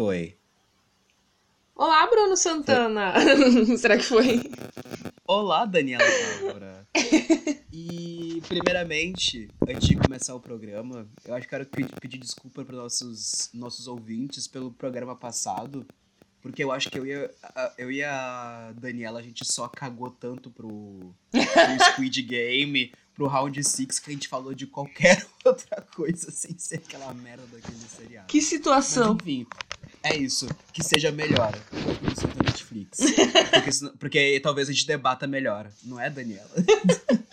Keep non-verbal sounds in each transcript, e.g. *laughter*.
foi? Olá, Bruno Santana! *laughs* Será que foi? Olá, Daniela Távora. e, primeiramente, antes de começar o programa, eu acho que quero pedir desculpa para nossos nossos ouvintes pelo programa passado, porque eu acho que eu ia eu e a Daniela a gente só cagou tanto pro, pro Squid Game, pro Round 6 que a gente falou de qualquer *laughs* outra coisa sem ser aquela merda daquele seriado. Que situação. Mas, enfim, é isso. Que seja melhor. Isso da Netflix. *laughs* Porque, porque talvez a gente debata melhor. Não é, Daniela? *laughs*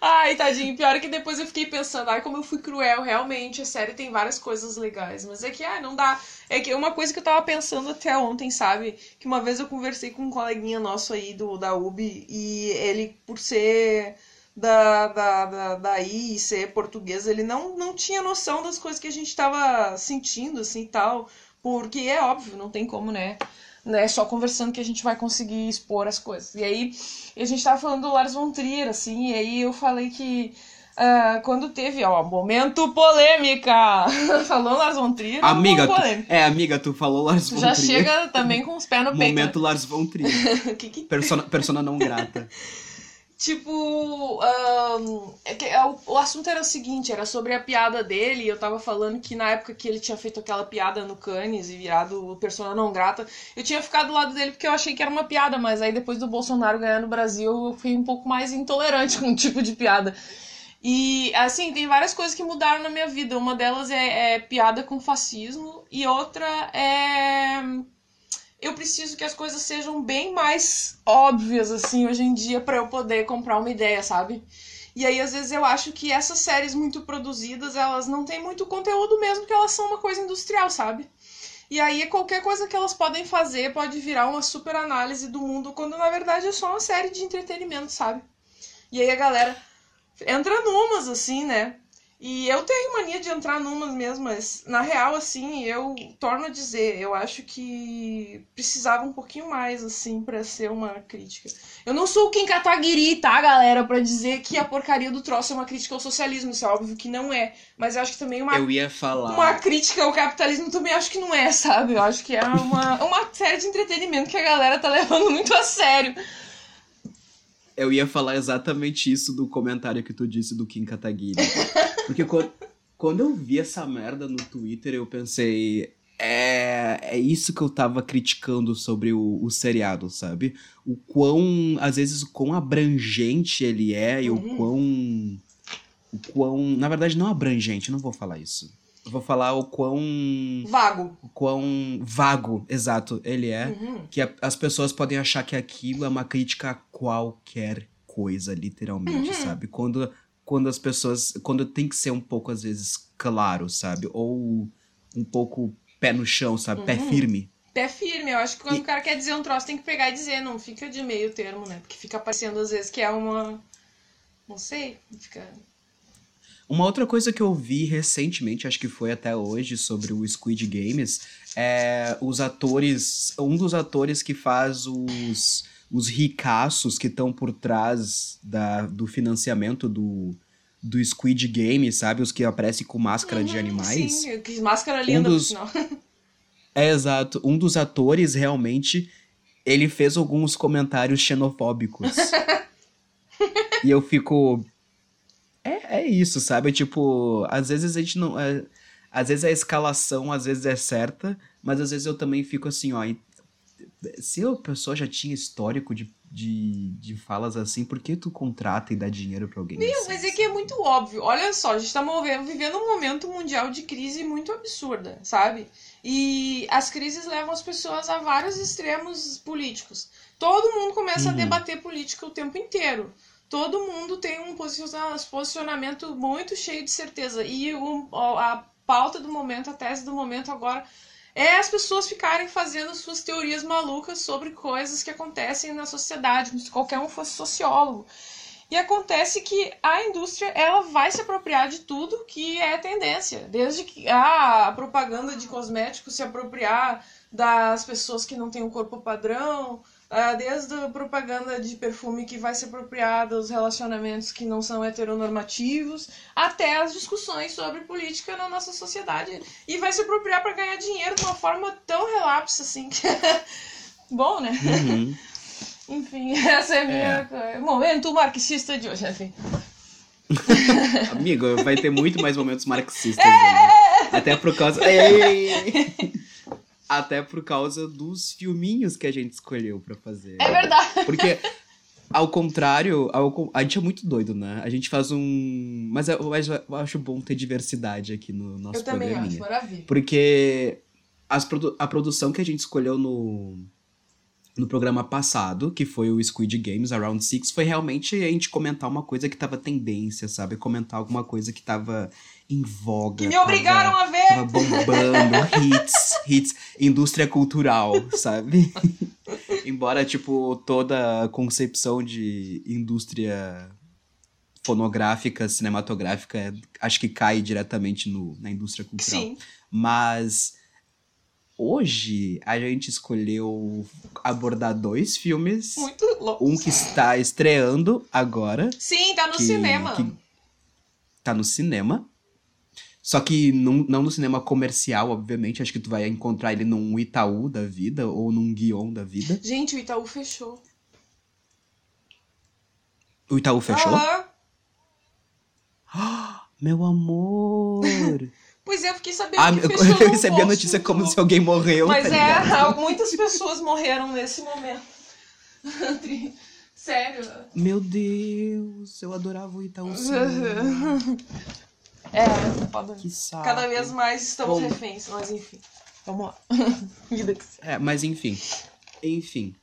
Ai, tadinho. Pior é que depois eu fiquei pensando, ai, como eu fui cruel, realmente, a série tem várias coisas legais. Mas é que, ai, não dá. É que uma coisa que eu tava pensando até ontem, sabe? Que uma vez eu conversei com um coleguinha nosso aí do, da UB e ele, por ser da, da, da, daí e ser português, ele não, não tinha noção das coisas que a gente estava sentindo, assim, tal. Porque é óbvio, não tem como, né? É só conversando que a gente vai conseguir expor as coisas. E aí, a gente tava falando do Lars von Trier, assim, e aí eu falei que uh, quando teve, ó, momento polêmica! *laughs* falou Lars von Trier, amiga, tu, É, amiga, tu falou Lars von Já Trier. Já chega também com os pés no *laughs* peito. Momento Lars von Trier. *laughs* que que... Persona, persona não grata. Tipo, um, é que, é, o, assunto era o seguinte, era sobre a piada dele, eu tava falando que na época que ele tinha feito aquela piada no Cannes e virado persona não grata, eu tinha ficado do lado dele porque eu achei que era uma piada, mas aí depois do Bolsonaro ganhar no Brasil, eu fui um pouco mais intolerante *laughs* com o tipo de piada. E, assim, tem várias coisas que mudaram na minha vida. Uma delas é, é piada com fascismo, e outra é eu preciso que as coisas sejam bem mais óbvias, assim, hoje em dia, para eu poder comprar uma ideia, sabe? E aí, às vezes, eu acho que essas séries muito produzidas, elas não têm muito conteúdo mesmo, que elas são uma coisa industrial, sabe? E aí, qualquer coisa que elas podem fazer pode virar uma super análise do mundo, quando na verdade é só uma série de entretenimento, sabe? E aí a galera entra numas, assim, né? E eu tenho mania de entrar numas mesmo, mas na real, assim, eu torno a dizer, eu acho que precisava um pouquinho mais, assim, para ser uma crítica. Eu não sou quem Kataguiri, tá, galera, para dizer que a porcaria do troço é uma crítica ao socialismo, isso é óbvio que não é. Mas eu acho que também uma. Eu ia falar. Uma crítica ao capitalismo também acho que não é, sabe? Eu acho que é uma, uma série de entretenimento que a galera tá levando muito a sério. Eu ia falar exatamente isso do comentário que tu disse do Kim Kataguiri. *laughs* Porque quando, quando eu vi essa merda no Twitter, eu pensei. É, é isso que eu tava criticando sobre o, o seriado, sabe? O quão, às vezes, o quão abrangente ele é e uhum. o quão. O quão. Na verdade, não abrangente, não vou falar isso. Eu vou falar o quão. Vago. O quão vago, exato, ele é. Uhum. Que a, as pessoas podem achar que aquilo é uma crítica a qualquer coisa, literalmente, uhum. sabe? Quando, quando as pessoas. Quando tem que ser um pouco, às vezes, claro, sabe? Ou um pouco pé no chão, sabe? Uhum. Pé firme. Pé firme, eu acho que quando e... o cara quer dizer um troço, tem que pegar e dizer, não fica de meio termo, né? Porque fica parecendo às vezes que é uma. Não sei, fica uma outra coisa que eu vi recentemente, acho que foi até hoje, sobre o Squid Games, é os atores. Um dos atores que faz os, os ricaços que estão por trás da, do financiamento do, do Squid Game, sabe? Os que aparecem com máscara uhum, de animais. Sim, que máscara linda um dos... É, exato. Um dos atores, realmente, ele fez alguns comentários xenofóbicos. *laughs* e eu fico, é, é isso, sabe? Tipo, às vezes a gente não. É, às vezes a escalação, às vezes é certa, mas às vezes eu também fico assim, ó. Se a pessoa já tinha histórico de, de, de falas assim, por que tu contrata e dá dinheiro pra alguém? Meu, assim? mas é que é muito óbvio. Olha só, a gente tá vivendo um momento mundial de crise muito absurda, sabe? E as crises levam as pessoas a vários extremos políticos. Todo mundo começa uhum. a debater política o tempo inteiro todo mundo tem um posicionamento muito cheio de certeza. E o, a pauta do momento, a tese do momento agora é as pessoas ficarem fazendo suas teorias malucas sobre coisas que acontecem na sociedade, como se qualquer um fosse sociólogo. E acontece que a indústria ela vai se apropriar de tudo que é tendência, desde que a propaganda de cosméticos se apropriar das pessoas que não têm um corpo padrão, Ah, desde a propaganda de perfume que vai se apropriar dos relacionamentos que não são heteronormativos, até as discussões sobre política na nossa sociedade. E vai se apropriar para ganhar dinheiro de uma forma tão relapsa assim. que é *laughs* Bom, né? Uhum. *laughs* Enfim, essa é a minha. Momento marxista de hoje, enfim. *laughs* Amigo, vai ter muito mais momentos marxistas. ainda. Até por causa. Ei! Até por causa dos filminhos que a gente escolheu pra fazer. É verdade. Porque, ao contrário, ao a gente é muito doido, né? A gente faz um. Mas eu, mas eu acho bom ter diversidade aqui no nosso Eu também acho, maravilha. Porque as produ- a produção que a gente escolheu no, no programa passado, que foi o Squid Games Around Six, foi realmente a gente comentar uma coisa que tava tendência, sabe? Comentar alguma coisa que tava em voga. Que me obrigaram tava, a ver! Tava bombando, hits, hits, indústria cultural, sabe? *laughs* Embora, tipo, toda a concepção de indústria fonográfica, cinematográfica, acho que cai diretamente no, na indústria cultural. Sim. Mas hoje a gente escolheu abordar dois filmes. Muito louco. Um que está estreando agora. Sim, tá no que- cinema. que tá no cinema. Só que não, não no cinema comercial, obviamente. Acho que tu vai encontrar ele num Itaú da vida ou num Guion da vida. Gente, o Itaú fechou. O Itaú fechou? Aham. *gasps* Meu amor! Pois é, eu fiquei sabendo ah, que *laughs* eu, recebi a notícia como se alguém morreu. Mas tá é, ligado? *laughs* muitas pessoas morreram nesse momento. *laughs* Sério. Meu Deus, eu adorava o Itaú. É. Que saco. Cada vez mais estamos Bom. reféns, mas enfim. Vamos lá. Vida que É, mas enfim. Enfim.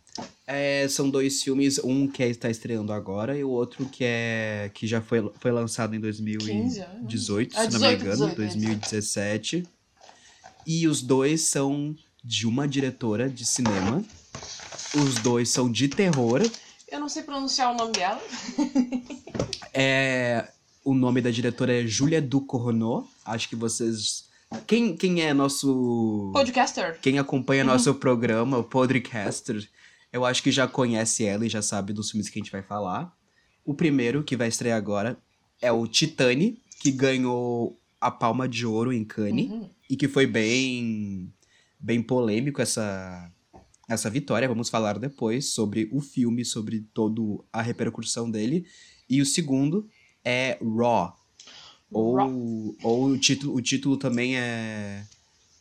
É, são dois filmes, um que está estreando agora e o outro que é que já foi, foi lançado em 15 anos. 2018, Ah, se não me 18, engano, 18, 2017. E os dois são de uma diretora de cinema. Os dois são de terror. Eu não sei pronunciar o nome dela. *laughs* É, o nome da diretora é Julia Ducournau. Acho que vocês quem, quem é nosso Podcaster. Quem acompanha nosso programa, o Podcaster, eu acho que já conhece ela e já sabe dos filmes que a gente vai falar. O primeiro, que vai estrear agora, é o Titane, que ganhou a Palma de Ouro em Cannes Uhum. e que foi bem, bem polêmico essa, essa vitória. Vamos falar depois sobre o filme, sobre toda a repercussão dele. E o segundo é Raw. Ou, ou o, título, o título também é.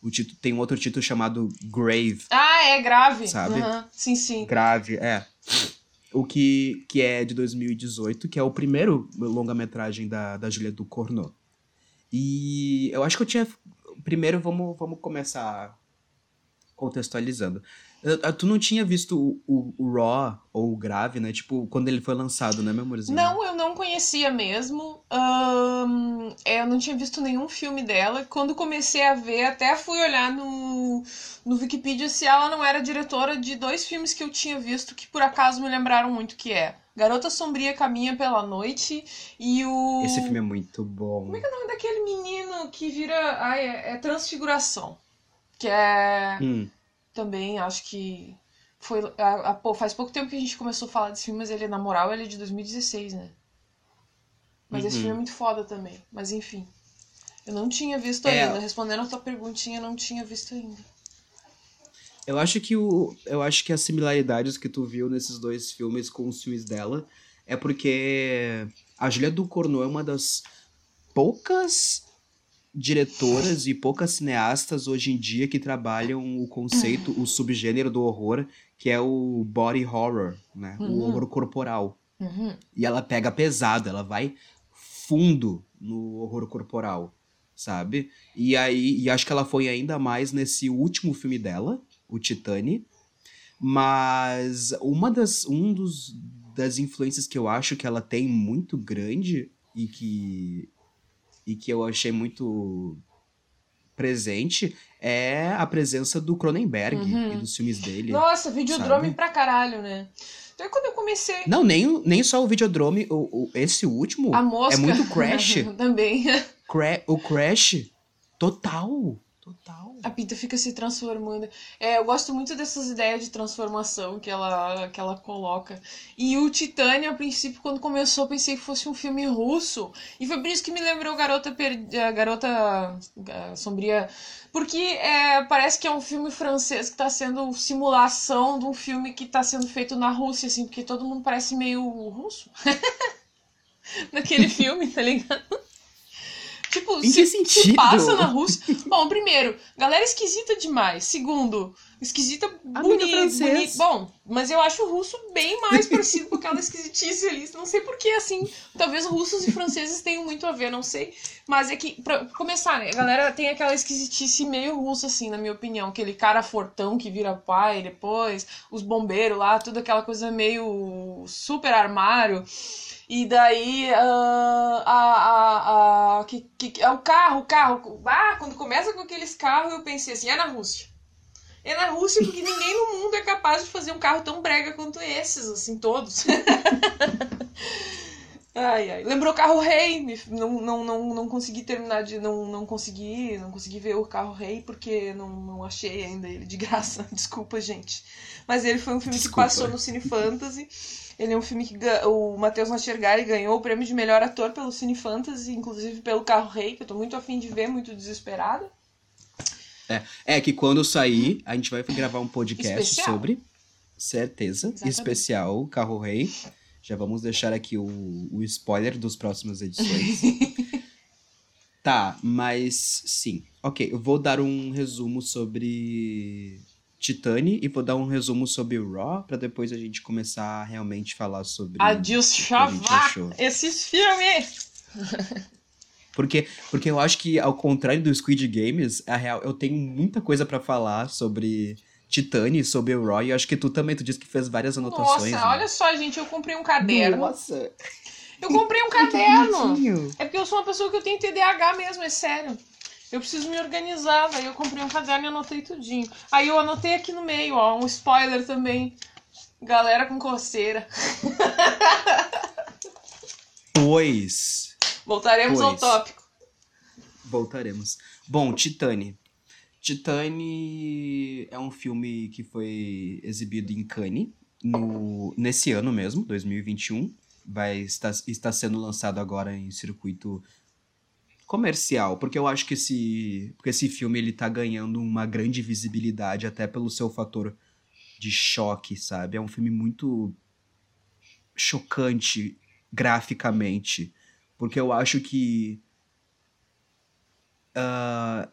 O título, tem um outro título chamado Grave. Ah, é grave. Sabe? Aham. Sim, sim. Grave, é. O que, que é de 2018, que é o primeiro longa-metragem da, da Julia Ducournau. E eu acho que eu tinha. Primeiro, vamos, vamos começar contextualizando. Tu não tinha visto o, o, o Raw ou o Grave, né? Tipo, quando ele foi lançado, né, meu amorzinho? Não, eu não conhecia mesmo. É, eu não tinha visto nenhum filme dela. Quando comecei a ver, até fui olhar no, no Wikipedia se ela não era diretora de dois filmes que eu tinha visto que por acaso me lembraram muito que é Garota Sombria Caminha pela Noite e o. Esse filme é muito bom. Como é que é o nome daquele menino que vira. Ai, é, é Transfiguração. Que é. Hum, Também acho que. Foi. a- a- pô, faz pouco tempo que a gente começou a falar desse filme, mas ele, na moral, ele é de 2016, né? Mas esse Uhum. filme é muito foda também. Mas enfim. Eu não tinha visto É. ainda. Respondendo a tua perguntinha, eu não tinha visto ainda. Eu acho que o. Eu acho que as similaridades que tu viu nesses dois filmes com os filmes dela é porque a Julia Ducournau é uma das poucas diretoras e poucas cineastas hoje em dia que trabalham o conceito, o subgênero do horror, que é o body horror, né? O Uhum. horror corporal. Uhum. E ela pega pesado, ela vai fundo no horror corporal, sabe? E aí, e acho que ela foi ainda mais nesse último filme dela, o Titane. Mas uma das, um dos, das influências que eu acho que ela tem muito grande e que, e que eu achei muito presente é a presença do Cronenberg Uhum. e dos filmes dele. Nossa, videodrome sabe? pra caralho, né? Então quando eu comecei. Não, nem, nem só o Videodrome, o, o- esse último A mosca. é muito Crash. *laughs* Também. Cra- o Crash, total. Total. A Pinta fica se transformando. É, eu gosto muito dessas ideias de transformação que ela, que ela coloca. E o Titânia, a princípio, quando começou, pensei que fosse um filme russo. E foi por isso que me lembrou Garota, per... Garota Sombria. Porque é, parece que é um filme francês que está sendo simulação de um filme que está sendo feito na Rússia, assim, porque todo mundo parece meio russo. *laughs* Naquele filme, tá ligado? Tipo, em se, que sentido? se passa na Rússia. *laughs* Bom, primeiro, galera esquisita demais. Segundo, esquisita bonita. Boni... Bom, mas eu acho o russo bem mais parecido com aquela esquisitice ali. Não sei porquê, assim. Talvez russos e franceses tenham muito a ver, não sei. Mas é que, pra começar, né? A galera tem aquela esquisitice meio russa, assim, na minha opinião. Aquele cara fortão que vira pai depois, os bombeiros lá, tudo aquela coisa meio super armário. E daí, uh, a, a, a, que, que, é o carro, o carro. Ah, quando começa com aqueles carros, eu pensei assim, é na Rússia. É na Rússia porque ninguém no mundo é capaz de fazer um carro tão brega quanto esses, assim, todos. *laughs* ai, ai. Lembrou o carro rei. Não, não, não, não consegui terminar de. Não, não consegui. Não consegui ver o carro rei porque não, não achei ainda ele de graça. *laughs* Desculpa, gente. Mas ele foi um filme Desculpa. que passou no Cine Fantasy. Ele é um filme que o Matheus Nachtergaele ganhou o prêmio de melhor ator pelo Cine Fantasy, inclusive pelo Carro Rei, que eu tô muito afim de ver, muito desesperada. É, é que quando sair, a gente vai gravar um podcast especial. sobre. Certeza. Exatamente. Especial Carro Rei. Já vamos deixar aqui o, o spoiler dos próximas edições. *laughs* tá, mas sim. Ok, eu vou dar um resumo sobre Titane e vou dar um resumo sobre o Raw para depois a gente começar a realmente falar sobre Adios Chavá, esses filmes. *laughs* porque porque eu acho que ao contrário do Squid Games, a real eu tenho muita coisa para falar sobre Titane, sobre o e eu acho que tu também tu disse que fez várias anotações. Nossa, né? olha só, gente, eu comprei um caderno. Nossa. Eu comprei um *laughs* caderno. É porque eu sou uma pessoa que eu tenho TDAH mesmo, é sério. Eu preciso me organizar, daí eu comprei um caderno e anotei tudinho. Aí eu anotei aqui no meio, ó, um spoiler também. Galera com coceira. *laughs* Pois. Voltaremos pois. ao tópico. Voltaremos. Bom, Titane. Titane é um filme que foi exibido em Cannes no, nesse ano mesmo, 2021. Vai estar, está sendo lançado agora em circuito comercial, porque eu acho que esse, porque esse filme ele tá ganhando uma grande visibilidade até pelo seu fator de choque, sabe? É um filme muito chocante graficamente, porque eu acho que uh,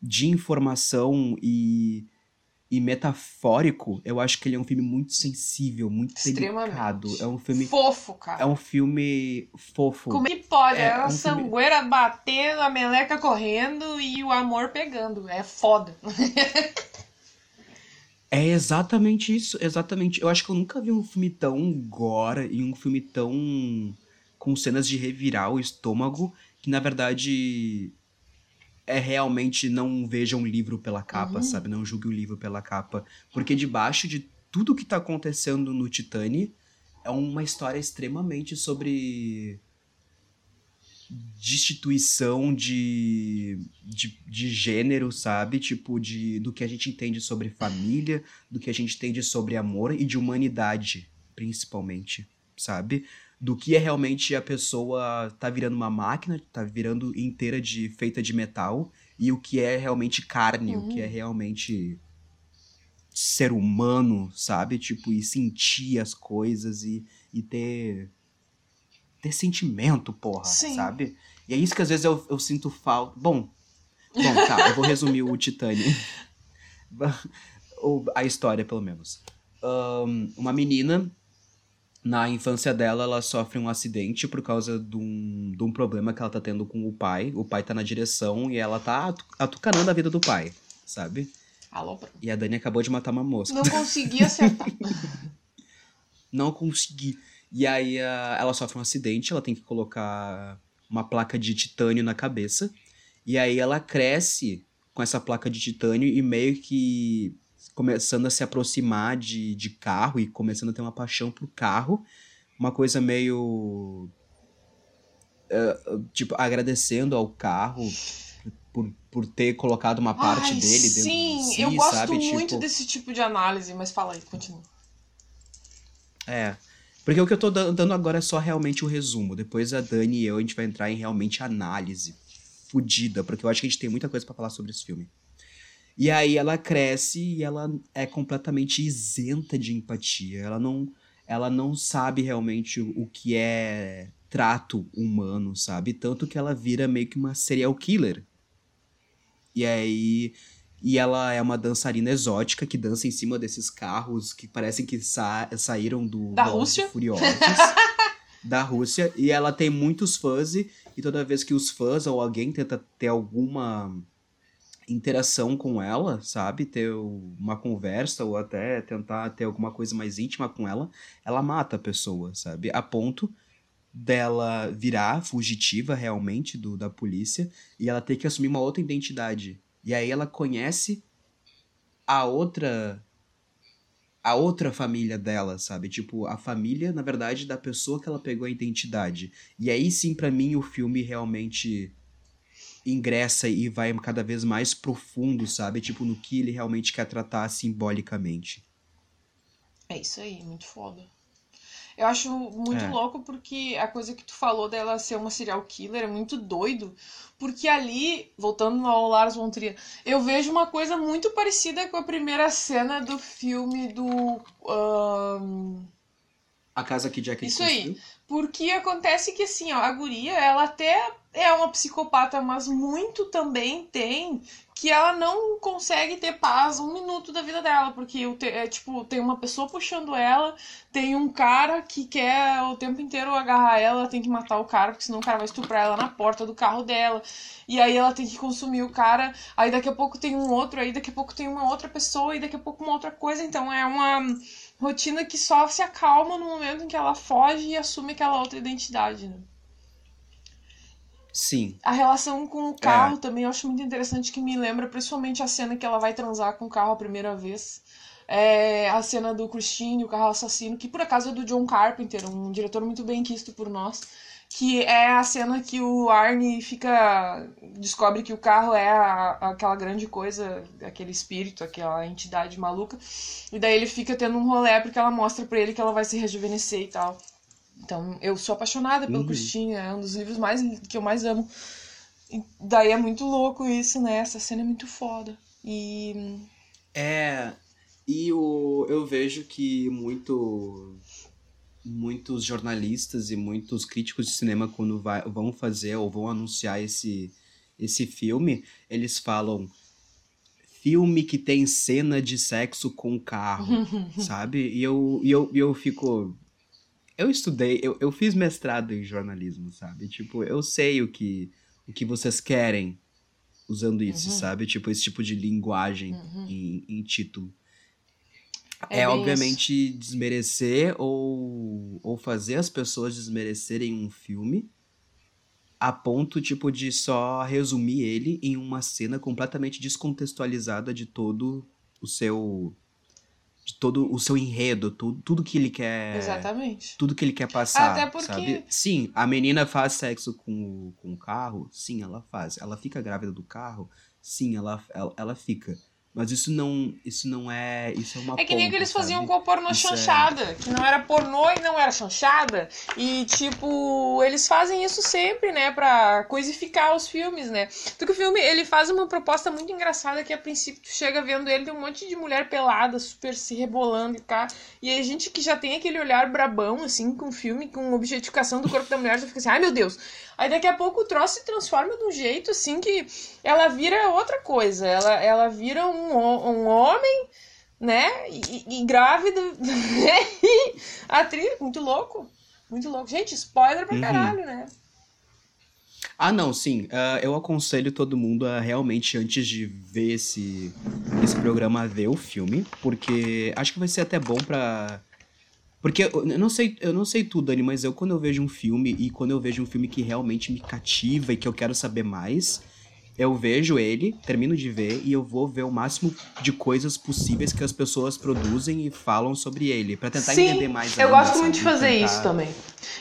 de informação e e metafórico, eu acho que ele é um filme muito sensível, muito delicado. É um filme. Fofo, cara. É um filme fofo. Como é que pode? É, é a um sangueira filme... batendo, a meleca correndo e o amor pegando. É foda. *laughs* é exatamente isso, exatamente. Eu acho que eu nunca vi um filme tão gore e um filme tão. Com cenas de revirar o estômago, que na verdade é realmente não veja um livro pela capa, uhum. sabe? Não julgue o livro pela capa. Porque debaixo de tudo que tá acontecendo no Titane é uma história extremamente sobre destituição de, de, de gênero, sabe? Tipo, de, do que a gente entende sobre família, do que a gente entende sobre amor e de humanidade, principalmente, sabe? Do que é realmente a pessoa tá virando uma máquina, tá virando inteira de feita de metal, e o que é realmente carne, uhum. o que é uhum. realmente ser humano, sabe? Tipo, e sentir as coisas e, e ter ter sentimento, porra, Sim. sabe? E é isso que às vezes eu, eu sinto falta. Bom, bom, tá, eu vou resumir o Titanic. *laughs* a história, pelo menos. Um, uma menina na infância dela, ela sofre um acidente por causa de um, de um problema que ela tá tendo com o pai. O pai tá na direção e ela tá atucanando a vida do pai, sabe? Alô, E a Dani acabou de matar uma mosca. Não consegui acertar. *laughs* Não consegui. E aí ela sofre um acidente, ela tem que colocar uma placa de titânio na cabeça. E aí ela cresce com essa placa de titânio e meio que começando a se aproximar de, de carro e começando a ter uma paixão por carro. Uma coisa meio. Uh, tipo, agradecendo ao carro por, por ter colocado uma parte Ai, dele dentro sim, de si, eu gosto sabe? muito tipo, desse tipo de análise, mas fala aí, continua. É. Porque o que eu tô dan- dando agora é só realmente o resumo. Depois a Dani e eu, a gente vai entrar em realmente análise fodida, porque eu acho que a gente tem muita coisa pra falar sobre esse filme. E aí ela cresce e ela é completamente isenta de empatia. Ela não, ela não sabe realmente o, o que é trato humano, sabe? Tanto que ela vira meio que uma serial killer. E aí. E ela é uma dançarina exótica que dança em cima desses carros que parecem que sa saíram do Da Rússia? Furiosos. *laughs* da Rússia. E ela tem muitos fãs, e toda vez que os fãs ou alguém tenta ter alguma interação com ela, sabe? Ter uma conversa ou até tentar ter alguma coisa mais íntima com ela, ela mata a pessoa, sabe? A ponto dela virar fugitiva realmente do, da polícia e ela ter que assumir uma outra identidade. E aí ela conhece a outra a outra família dela, sabe? Tipo, a família, na verdade, da pessoa que ela pegou a identidade. E aí sim, pra mim, o filme realmente ingressa e vai cada vez mais profundo, sabe? Tipo, no que ele realmente quer tratar simbolicamente. É isso aí, muito foda. Eu acho muito É. louco porque a coisa que tu falou dela ser uma serial killer é muito doido. Porque ali, voltando ao Lars von Trier, eu vejo uma coisa muito parecida com a primeira cena do filme do. ahn, A casa que Jack Isso aí. construiu. Porque acontece que assim, ó, a guria, ela até é uma psicopata, mas muito também tem que ela não consegue ter paz um minuto da vida dela, porque é, tipo, tem uma pessoa puxando ela, tem um cara que quer o tempo inteiro agarrar ela, ela tem que matar o cara, porque senão o cara vai estuprar ela na porta do carro dela. E aí ela tem que consumir o cara, aí daqui a pouco tem um outro, aí daqui a pouco tem uma outra pessoa, e daqui a pouco uma outra coisa, então é uma rotina que só se acalma no momento em que ela foge e assume aquela outra identidade, né? Sim. A relação com o carro também eu acho muito interessante, que me lembra principalmente a cena que ela vai transar com o carro a primeira vez. É a cena do Christine, o carro assassino, que por acaso é do John Carpenter, um diretor muito bem quisto por nós. Que é a cena que o Arnie fica. descobre que o carro é a- aquela grande coisa, aquele espírito, aquela entidade maluca. E daí ele fica tendo um rolê porque ela mostra pra ele que ela vai se rejuvenescer e tal. Então, eu sou apaixonada pelo Uhum. Christine, é um dos livros mais que eu mais amo. E daí é muito louco isso, né? Essa cena é muito foda. E. É. E o, eu vejo que muito, muitos jornalistas e muitos críticos de cinema, quando vai, vão fazer ou vão anunciar esse, esse filme, eles falam filme que tem cena de sexo com carro, *laughs* sabe? E eu, e eu, e eu fico. Eu estudei, eu, eu fiz mestrado em jornalismo, sabe? Tipo, eu sei o que, o que vocês querem usando isso, Uhum. sabe? Tipo, esse tipo de linguagem Uhum. em, em título. É É, obviamente desmerecer ou, ou fazer as pessoas desmerecerem um filme a ponto, tipo, de só resumir ele em uma cena completamente descontextualizada de todo o seu... de todo o seu enredo, tudo, tudo que ele quer... Exatamente. Tudo que ele quer passar, Até porque- sabe? Sim, a menina faz sexo com, o- com o carro, sim, ela faz. Ela fica grávida do carro, sim, ela, ela, ela fica. Mas isso não, isso não é, isso é uma É que nem ponta, que eles faziam sabe? com a pornô Isso é- chanchada, que não era pornô e não era chanchada. E, tipo, eles fazem isso sempre, né, pra coisificar os filmes, né. Porque o filme, ele faz uma proposta muito engraçada que, a princípio, tu chega vendo ele, tem um monte de mulher pelada, super se rebolando e cá. E aí, gente que já tem aquele olhar brabão, assim, com o filme, com objetificação do corpo da mulher, já fica assim, ai meu Deus. Aí daqui a pouco o troço se transforma de um jeito, assim, que ela vira outra coisa. Ela, ela vira um, um homem né? E, e grávida. *laughs* Atriz, muito louco. Muito louco. Gente, spoiler pra Uhum. caralho, né? Ah, não, sim. ah, eu aconselho todo mundo a realmente, antes de ver esse, esse programa, ver o filme. Porque acho que vai ser até bom pra. Porque eu não sei, eu não sei tudo, Dani, mas eu quando eu vejo um filme e quando eu vejo um filme que realmente me cativa e que eu quero saber mais, eu vejo ele, termino de ver e eu vou ver o máximo de coisas possíveis que as pessoas produzem e falam sobre ele, para tentar Sim, entender mais. Eu ainda, gosto muito de fazer Tentar- isso também.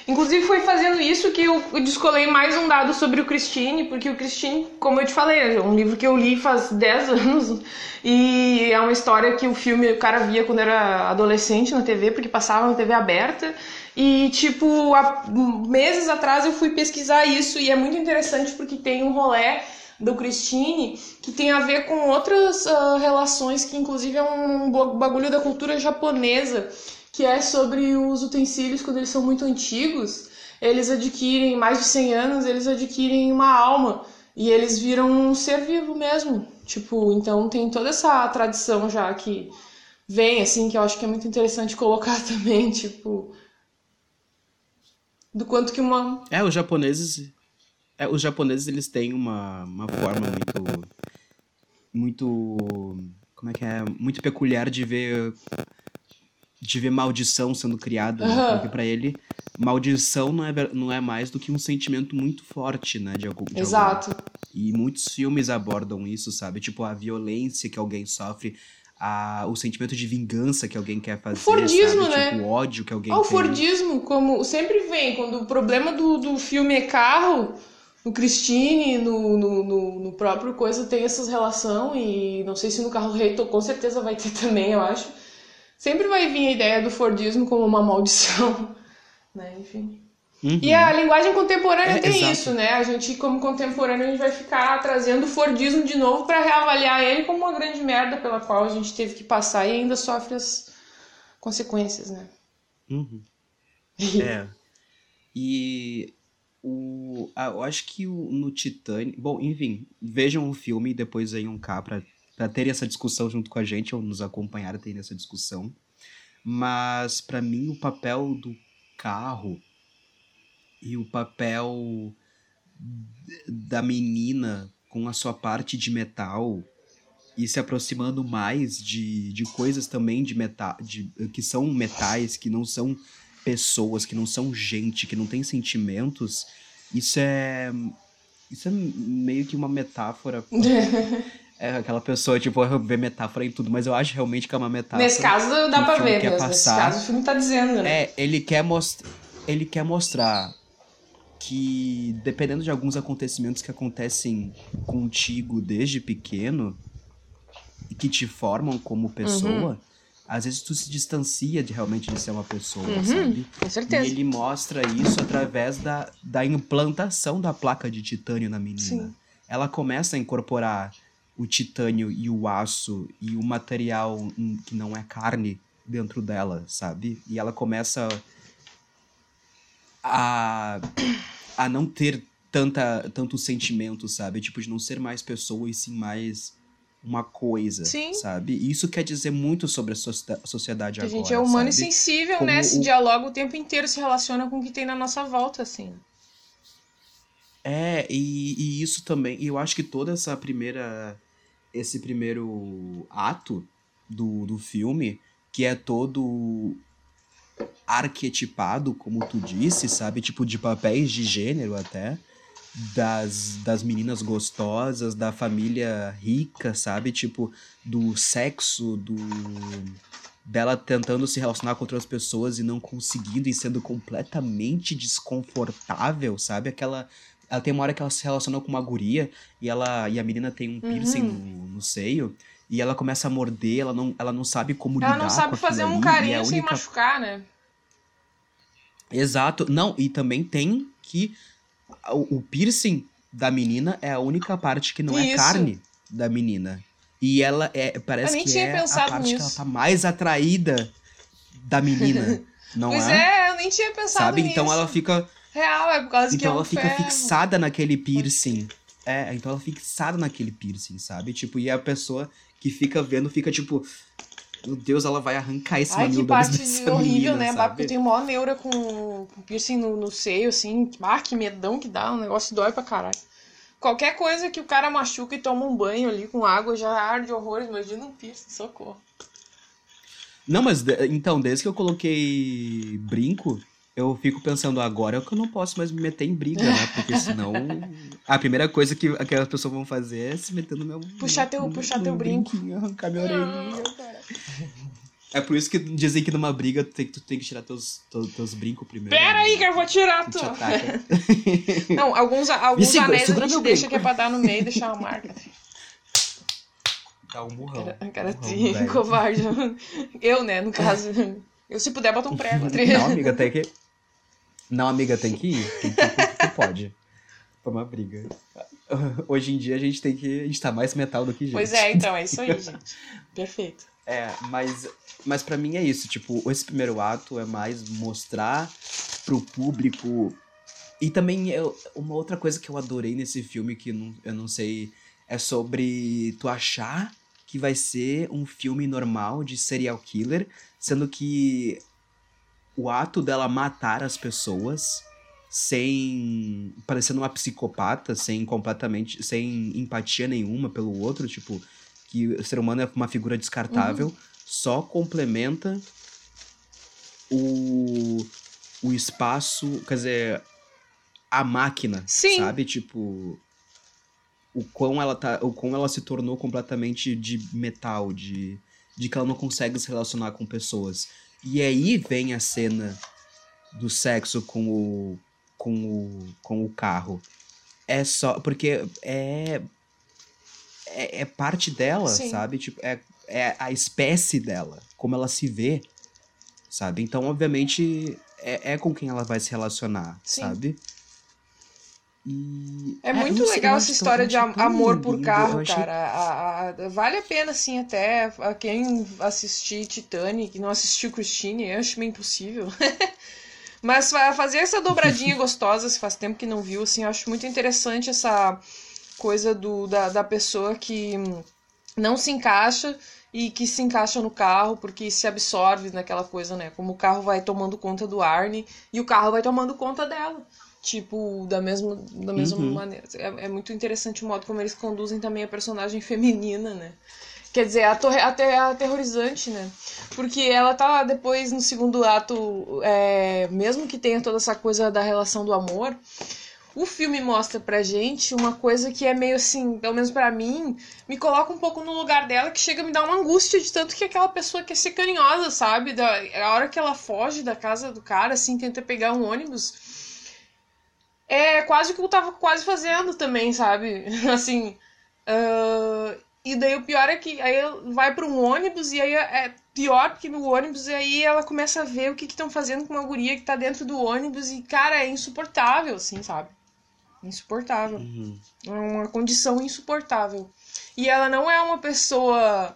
Inclusive foi fazendo isso que eu descolei mais um dado sobre o Christine, porque o Christine, como eu te falei, é um livro que eu li faz *laughs* 10 anos e é uma história que o filme o cara via quando era adolescente na TV, porque passava na TV aberta. E, tipo, há meses atrás eu fui pesquisar isso e é muito interessante porque tem um rolê do Christine que tem a ver com outras ah, relações que, inclusive, é um bagulho da cultura japonesa que é sobre os utensílios quando eles são muito antigos, eles adquirem mais de 100 anos, eles adquirem uma alma e eles viram um ser vivo mesmo. Tipo, então tem toda essa tradição já que vem assim, que eu acho que é muito interessante *laughs* colocar também, tipo, do quanto que uma É, os japoneses. É, os japoneses eles têm uma, uma forma muito. Muito. Como é que é? Muito peculiar de ver. De ver maldição sendo criada. né? Aham. Porque pra ele, maldição não é, não é mais do que um sentimento muito forte, né? De algum, de. Exato. E muitos filmes abordam isso, sabe? Tipo, a violência que alguém sofre, a, o sentimento de vingança que alguém quer fazer. Fordismo, sabe? né? Tipo, o ódio que alguém Ah, o. Fordismo, como sempre vem, quando o problema do, do filme é carro, no Christine, no, no, no, no próprio coisa tem essas relações, e não sei se no carro rei, com certeza vai ter *laughs* também, eu acho. Sempre vai vir a ideia do Fordismo como uma maldição, *laughs* né? Enfim. Uhum. E a linguagem contemporânea É, tem exato. isso, né? A gente, como contemporâneo, a gente vai ficar trazendo o Fordismo de novo para reavaliar ele como uma grande merda pela qual a gente teve que passar e ainda sofre as consequências, né? Uhum. *laughs* É. E o, ah, eu acho que o, no Titanic. Bom, enfim, vejam o filme e depois venham cá pra, pra terem essa discussão junto com a gente, ou nos acompanhar a terem essa discussão. Mas, pra mim, o papel do carro e o papel da menina com a sua parte de metal e se aproximando mais de, de coisas também de metal, de, que são metais, que não são pessoas, que não são gente, que não tem sentimentos, isso é. Isso é meio que uma metáfora. *laughs* É aquela pessoa, tipo, vê metáfora em tudo, mas eu acho realmente que é uma metáfora. Nesse caso dá pra ver mesmo. Nesse caso o filme tá dizendo, né? É, ele quer, most... ele quer mostrar que, dependendo de alguns acontecimentos que acontecem contigo desde pequeno e que te formam como pessoa, às vezes tu se distancia de realmente de ser uma pessoa, Uhum, sabe? Com certeza. E ele mostra isso através da, da implantação da placa de titânio na menina. Sim. Ela começa a incorporar o titânio e o aço e o material hum, que não é carne dentro dela, sabe? E ela começa a, a não ter tanta, tanto sentimento, sabe? Tipo, de não ser mais pessoa e sim mais uma coisa, Sim. sabe? E isso quer dizer muito sobre a socie- sociedade Que a agora, gente é humano e sabe? sensível, Como né? Se o- dialoga o tempo inteiro, se relaciona com o que tem na nossa volta, assim. É, e, e isso também, e eu acho que toda essa primeira, esse primeiro ato do, do filme, que é todo arquetipado, como tu disse, sabe? Tipo, de papéis de gênero até, das, das meninas gostosas, da família rica, sabe? Tipo, do sexo, do dela tentando se relacionar com outras pessoas e não conseguindo e sendo completamente desconfortável, sabe? Aquela ela tem uma hora que ela se relaciona com uma guria e ela e a menina tem um piercing Uhum. no, no seio e ela começa a morder, ela não, ela não sabe como Ela lidar não sabe fazer um e carinho é a sem única machucar, né? Exato. Não, e também tem que o, o piercing da menina é a única parte que não é Isso. carne da menina. E ela é, parece que é a parte que ela nisso. tá mais atraída da menina, *laughs* não pois é? é? eu nem tinha pensado Sabe? nisso. Então ela fica, Real, é por causa que então é um ela fica ferro. fixada naquele piercing. É, então ela fica fixada naquele piercing, sabe? Tipo, e a pessoa que fica vendo fica tipo, meu Deus, ela vai arrancar esse Ai, que parte horrível, menina, né? Sabe? Porque eu tenho maior neura com, piercing no, no seio, assim. Ah, que medão que dá, o negócio dói pra caralho. Qualquer coisa que o cara machuca e toma um banho ali com água já arde horrores. Imagina um piercing, socorro. Não, mas então, desde que eu coloquei brinco, eu fico pensando agora é que eu não posso mais me meter em briga, né? Porque senão a primeira coisa que aquelas pessoas vão fazer é se meter no meu. Puxar teu, no, puxar no teu brinco. Arrancar minha orelhinha, cara. É por isso que dizem que numa briga tu tem, tu tem que tirar teus, teus, teus brincos primeiro. Pera né? aí que eu vou tirar tu. *laughs* Não, alguns, alguns segura, anéis a segura gente meu deixa brinco. que é pra dar no meio e deixar uma marca. Dá um murrão. Cara, cara velho. covarde. Eu, né, no caso. Eu, se puder, bota um prego. *laughs* Não, amiga, tem que. Não, amiga, tem que ir. Tem que ir porque tu pode. Pra uma briga. Hoje em dia a gente tem que. A gente tá mais metal do que gente. Pois é, então, é isso aí, *laughs* gente. Perfeito. É, mas, mas para mim é isso. Tipo, esse primeiro ato é mais mostrar pro público. E também eu, uma outra coisa que eu adorei nesse filme, que não, eu não sei, é sobre tu achar que vai ser um filme normal de serial killer, sendo que o ato dela matar as pessoas sem parecendo uma psicopata, sem completamente, sem empatia nenhuma pelo outro, tipo, que o ser humano é uma figura descartável, só complementa o, o espaço, quer dizer, a máquina, Sim. sabe? Tipo, o quão ela tá, o quão ela se tornou completamente de metal, de, de que ela não consegue se relacionar com pessoas. E aí vem a cena do sexo com o com o com o carro. É só porque é é, é parte dela, Sim. sabe? Tipo, é, é a espécie dela, como ela se vê, sabe? Então, obviamente, é, é com quem ela vai se relacionar, Sim. sabe? E... É eu muito legal essa história de tão amor lindo, por carro, achei- cara. A- a- vale a pena, assim, até a quem assistir Titanic, não assistiu Christine, eu acho meio impossível. *laughs* Mas fa- fazer essa dobradinha *laughs* gostosa, se faz tempo que não viu, assim, eu acho muito interessante essa coisa do, da, da pessoa que não se encaixa e que se encaixa no carro porque se absorve naquela coisa, né? Como o carro vai tomando conta do Arne e o carro vai tomando conta dela. Tipo, da mesma, da mesma Uhum. maneira. É, é muito interessante o modo como eles conduzem também a personagem feminina, né? Quer dizer, até aterrorizante, né? Porque ela tá depois no segundo ato, é, mesmo que tenha toda essa coisa da relação do amor, o filme mostra pra gente uma coisa que é meio assim, pelo menos pra mim, me coloca um pouco no lugar dela, que chega a me dar uma angústia de tanto que aquela pessoa quer ser carinhosa, sabe? Da, a hora que ela foge da casa do cara, assim, tenta pegar um ônibus. É quase o que eu tava quase fazendo também, sabe? *laughs* Assim. ah, e daí o pior é que aí ela vai pra um ônibus e aí é pior porque no ônibus aí ela começa a ver o que estão fazendo com uma guria que tá dentro do ônibus e, cara, é insuportável, assim, sabe? Insuportável. Uhum. É uma condição insuportável. E ela não é uma pessoa.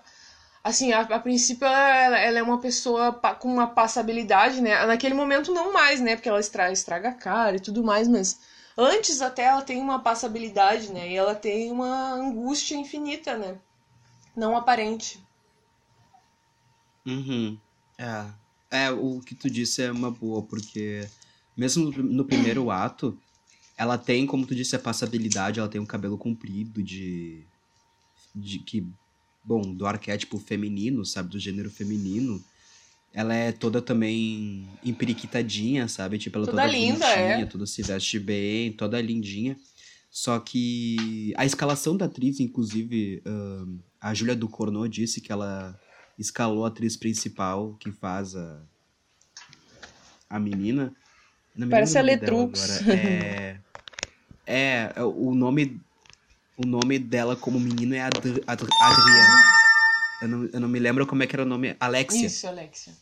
Assim, a, a princípio ela, ela é uma pessoa pa- com uma passabilidade, né? Naquele momento não mais, né? Porque ela estraga, estraga a cara e tudo mais, mas antes até ela tem uma passabilidade, né? E ela tem uma angústia infinita, né? Não aparente. Uhum. É. É, o que tu disse é uma boa, porque mesmo no, no primeiro *clears throat* ato, ela tem, como tu disse, a passabilidade, ela tem um cabelo comprido de. de que. Bom, do arquétipo feminino, sabe? Do gênero feminino. Ela é toda também emperiquitadinha, sabe? Tipo, ela Toda toda linda, bonitinha, é. toda se veste bem, toda lindinha. Só que a escalação da atriz, inclusive, ahn, a Júlia do Cornô disse que ela escalou a atriz principal que faz a, a menina. Parece a Letrux. É, é, é, o nome o nome dela como menino é Adri, Adri, Adriana. Eu não, eu não me lembro como é que era o nome. Alexia. Isso, Alexia.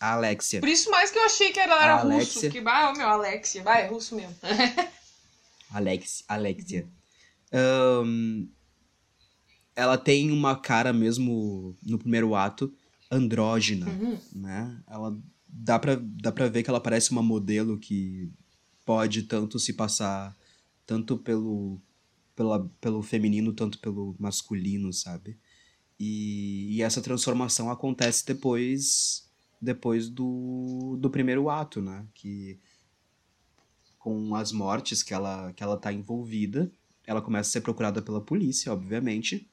A Alexia. Por isso mais que eu achei que ela era A russo. Alexia. Que, ah, meu, Alexia. Vai, é russo mesmo. *laughs* Alex, Alexia. Ahn, ela tem uma cara mesmo no primeiro ato andrógina, Uhum. né? Ela dá pra, dá pra ver que ela parece uma modelo que pode tanto se passar tanto pelo pela, pelo feminino tanto pelo masculino, sabe? E, e essa transformação acontece depois depois do, do primeiro ato, né? Que com as mortes que ela, que ela tá envolvida. Ela começa a ser procurada pela polícia, obviamente.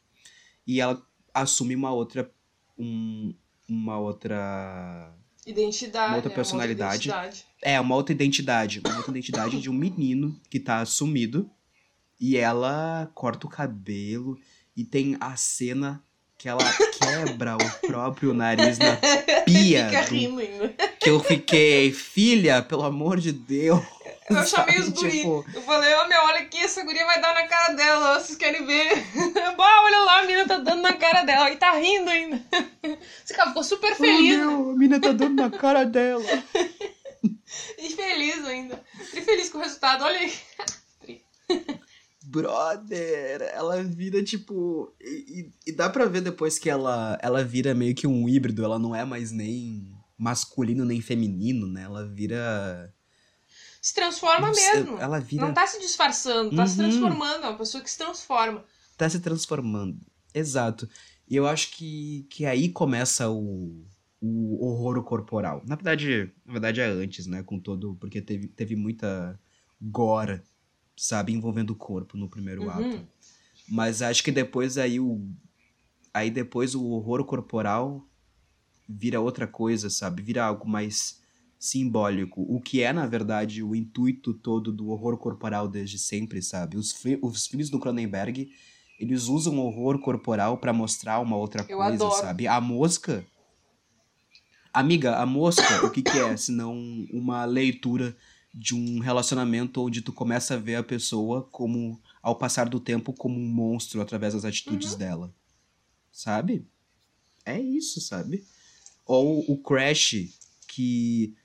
E ela assume uma outra. Um, uma outra Identidade. Uma outra é, personalidade. Uma outra identidade. É, uma outra identidade. Uma outra identidade de um menino que tá sumido. E ela corta o cabelo. E tem a cena que ela *laughs* quebra o próprio nariz na pia. Fica do- rindo que eu fiquei, filha, pelo amor de Deus. Eu chamei os guri. tipo, Eu falei, ó, meu, olha aqui, essa guria vai dar na cara dela, vocês querem ver? *laughs* bah, olha lá, a menina tá dando na cara dela e tá rindo ainda. Esse cara ficou super "Oh, feliz, né? meu, a mina tá dando na cara dela. *laughs* E feliz ainda. E feliz com o resultado, olha aí. Brother, ela vira tipo. E, e- e dá pra ver depois que ela, ela vira meio que um híbrido, ela não é mais nem masculino nem feminino, né? Ela vira. Se transforma mesmo. Ela vira. Não tá se disfarçando, tá se Uhum. transformando. É uma pessoa que se transforma. tá se transformando. Exato. E eu acho que, que aí começa o, o horror corporal. Na verdade, na verdade é antes, né? Com todo. Porque teve, teve muita gore, sabe, envolvendo o corpo no primeiro ato. Uhum. Mas acho que depois aí o. Aí depois o horror corporal vira outra coisa, sabe? Vira algo mais simbólico. O que é, na verdade, o intuito todo do horror corporal desde sempre, sabe? Os, os filmes do Cronenberg, eles usam o horror corporal pra mostrar uma outra Eu coisa, adoro. sabe? A mosca. Amiga, a mosca, o que, que é? Senão uma leitura de um relacionamento onde tu começa a ver a pessoa como, ao passar do tempo, como um monstro através das atitudes Uhum. dela. Sabe? É isso, sabe? Ou o Crash, que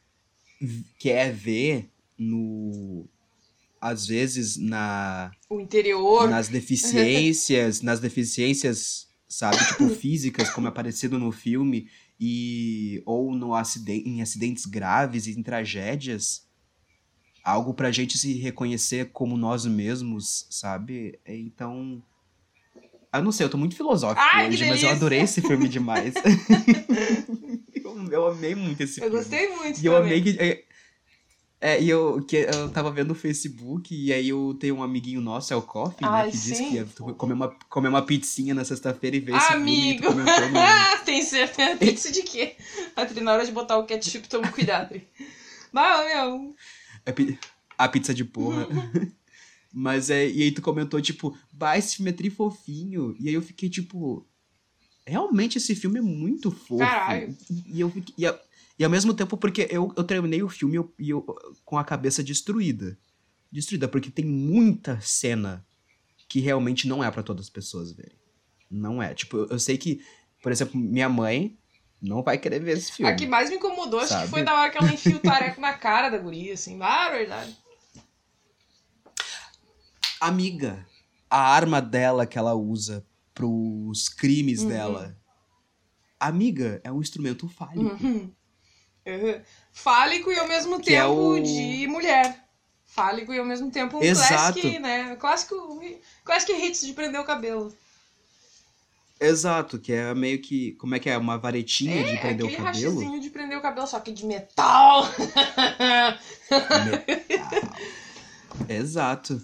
quer ver no. Às vezes na O interior. nas deficiências, nas deficiências, sabe, tipo *laughs* físicas, como é aparecido no filme, e ou no acidente, em acidentes graves e em tragédias, algo pra gente se reconhecer como nós mesmos, sabe? Então, eu não sei, eu tô muito filosófico Ai, que hoje, mas eu adorei esse filme *laughs* demais. *laughs* eu, eu amei muito esse Eu filme. gostei muito E eu também. amei que. É, é, e eu, que eu tava vendo no Facebook, e aí eu tenho um amiguinho nosso, é o Coffee, né? Ai, Que disse sim. que ia comer uma, comer uma pizzinha na sexta-feira e ver esse filme. Amigo! no, *laughs* Tem certeza? Pizza de quê? A Tri, na hora de botar o ketchup, toma cuidado. Bah, meu. A, pi- a pizza de porra. *laughs* Mas é. E aí tu comentou, tipo, bah, esse filme é tri fofinho. E aí eu fiquei, tipo. Realmente esse filme é muito fofo. Caralho. E eu fiquei. E, a- e ao mesmo tempo, porque eu, eu terminei o filme eu, e eu- com a cabeça destruída. Destruída, porque tem muita cena que realmente não é pra todas as pessoas verem. Não é. Tipo, eu, eu sei que, por exemplo, minha mãe não vai querer ver esse filme. A que mais me incomodou, acho Sabe? que foi na hora que ela enfia o tareco na cara da guria, assim. Ah, verdade. Amiga, a arma dela que ela usa pros crimes Uhum. dela. Amiga, é um instrumento fálico. Uhum. Uhum. Fálico e ao mesmo Que é tempo o- de mulher. Fálico e ao mesmo tempo um Exato. classic, né? Clássico, classic hits de prender o cabelo. Exato, que é meio que. Como é que é? Uma varetinha de É, prender o cabelo? rachizinho de prender o cabelo, só que de metal. Metal. Exato.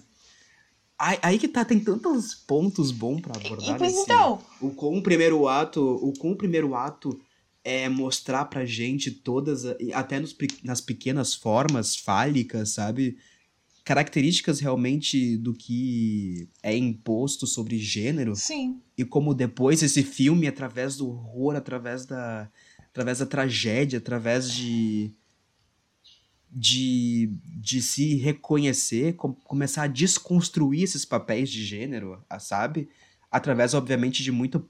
Aí, aí que tá, tem tantos pontos bons pra abordar E, pois nesse- então, O com o primeiro ato, o com o primeiro ato é mostrar pra gente todas, até nos, nas pequenas formas fálicas, sabe? Características realmente do que é imposto sobre gênero sim. e como depois esse filme, através do horror, através da, através da tragédia, através de de, de se reconhecer, com- começar a desconstruir esses papéis de gênero, sabe? Através, obviamente, de muito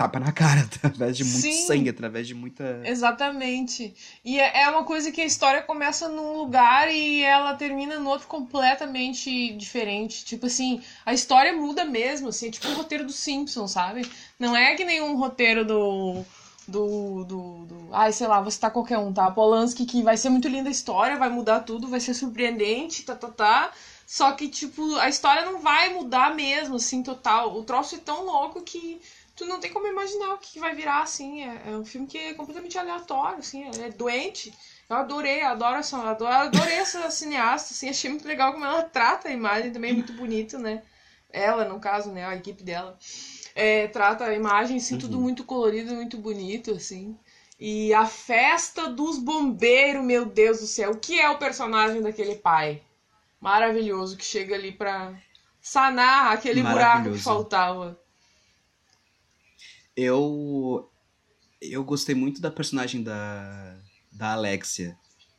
tapa na cara, *laughs* através de muito Sim. sangue, através de muita. Exatamente. E é é uma coisa que a história começa num lugar e ela termina no outro completamente diferente. Tipo assim, a história muda mesmo, assim, é tipo o roteiro do Simpsons, sabe? Não é que nem um roteiro do. Do, do, do. Ai, sei lá, vou citar qualquer um, tá? Polanski, que vai ser muito linda a história, vai mudar tudo, vai ser surpreendente, tá, tá, tá. Só que, tipo, a história não vai mudar mesmo, assim, total. O troço é tão louco que tu não tem como imaginar o que vai virar, assim. É, é um filme que é completamente aleatório, assim, é doente. Eu adorei, adoro essa, adoro- adorei essa *laughs* cineasta, assim, achei muito legal como ela trata a imagem, também é muito bonito, né? Ela, no caso, né, a equipe dela. É, trata a imagem, assim, tudo Uhum. muito colorido, muito bonito, assim. E a festa dos bombeiros, meu Deus do céu. O que é o personagem daquele pai? Maravilhoso, que chega ali pra sanar aquele buraco que faltava. Eu. Eu gostei muito da personagem da, da Alexia.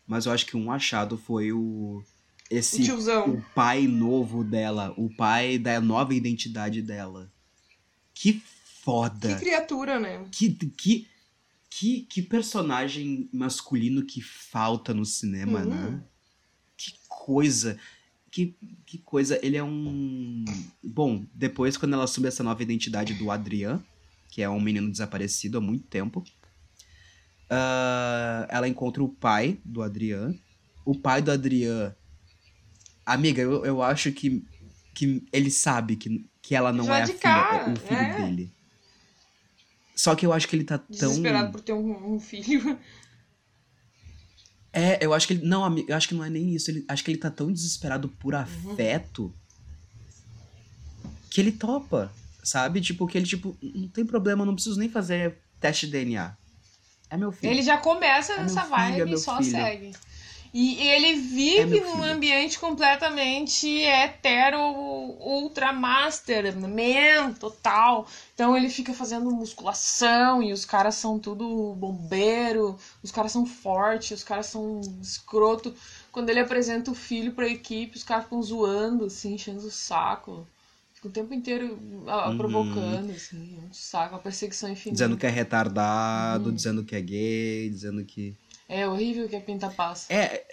Mas eu acho que um achado foi o. Esse. O, o pai novo dela. O pai da nova identidade dela. Que foda. Que criatura, né? Que, que, que, que personagem masculino que falta no cinema, uhum. né? Que coisa. Que, que coisa. Ele é um. Bom, depois, quando ela assume essa nova identidade do Adrian, que é um menino desaparecido há muito tempo, uh, ela encontra o pai do Adrian. O pai do Adrian. Amiga, eu, eu acho que, que ele sabe que, que ela não Já é a filha, é o filho é. dele. Só que eu acho que ele tá tão. Desesperado por ter um, um filho. É, eu acho que ele. Não, eu acho que não é nem isso. Ele, acho que ele tá tão desesperado por uhum. afeto uhum. que ele topa. Sabe? Tipo, que ele, tipo, não tem problema, não preciso nem fazer teste de DNA. É meu filho. Ele já começa é nessa filho, vibe é e só filho. segue. E ele vive é num ambiente completamente hetero, ultra master, man, total. Então ele fica fazendo musculação e os caras são tudo bombeiro, os caras são fortes, os caras são escroto. Quando ele apresenta o filho pra equipe, os caras ficam zoando, assim, enchendo o saco. Fica o tempo inteiro uhum. provocando, assim, um saco, uma perseguição infinita. Dizendo que é retardado, uhum. dizendo que é gay, dizendo que é horrível que a pinta passa. É.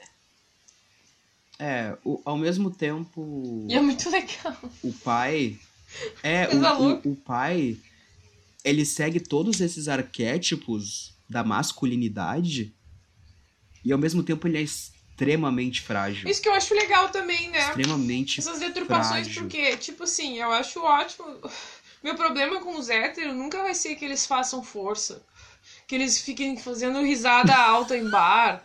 É, o, ao mesmo tempo. E é muito legal. O pai. É, *laughs* o, o, o pai. Ele segue todos esses arquétipos da masculinidade. E ao mesmo tempo ele é extremamente frágil. Isso que eu acho legal também, né? Extremamente. Essas deturpações, frágil. porque, tipo assim, eu acho ótimo. *sighs* Meu problema com os héteros nunca vai ser que eles façam força que eles fiquem fazendo risada alta em bar,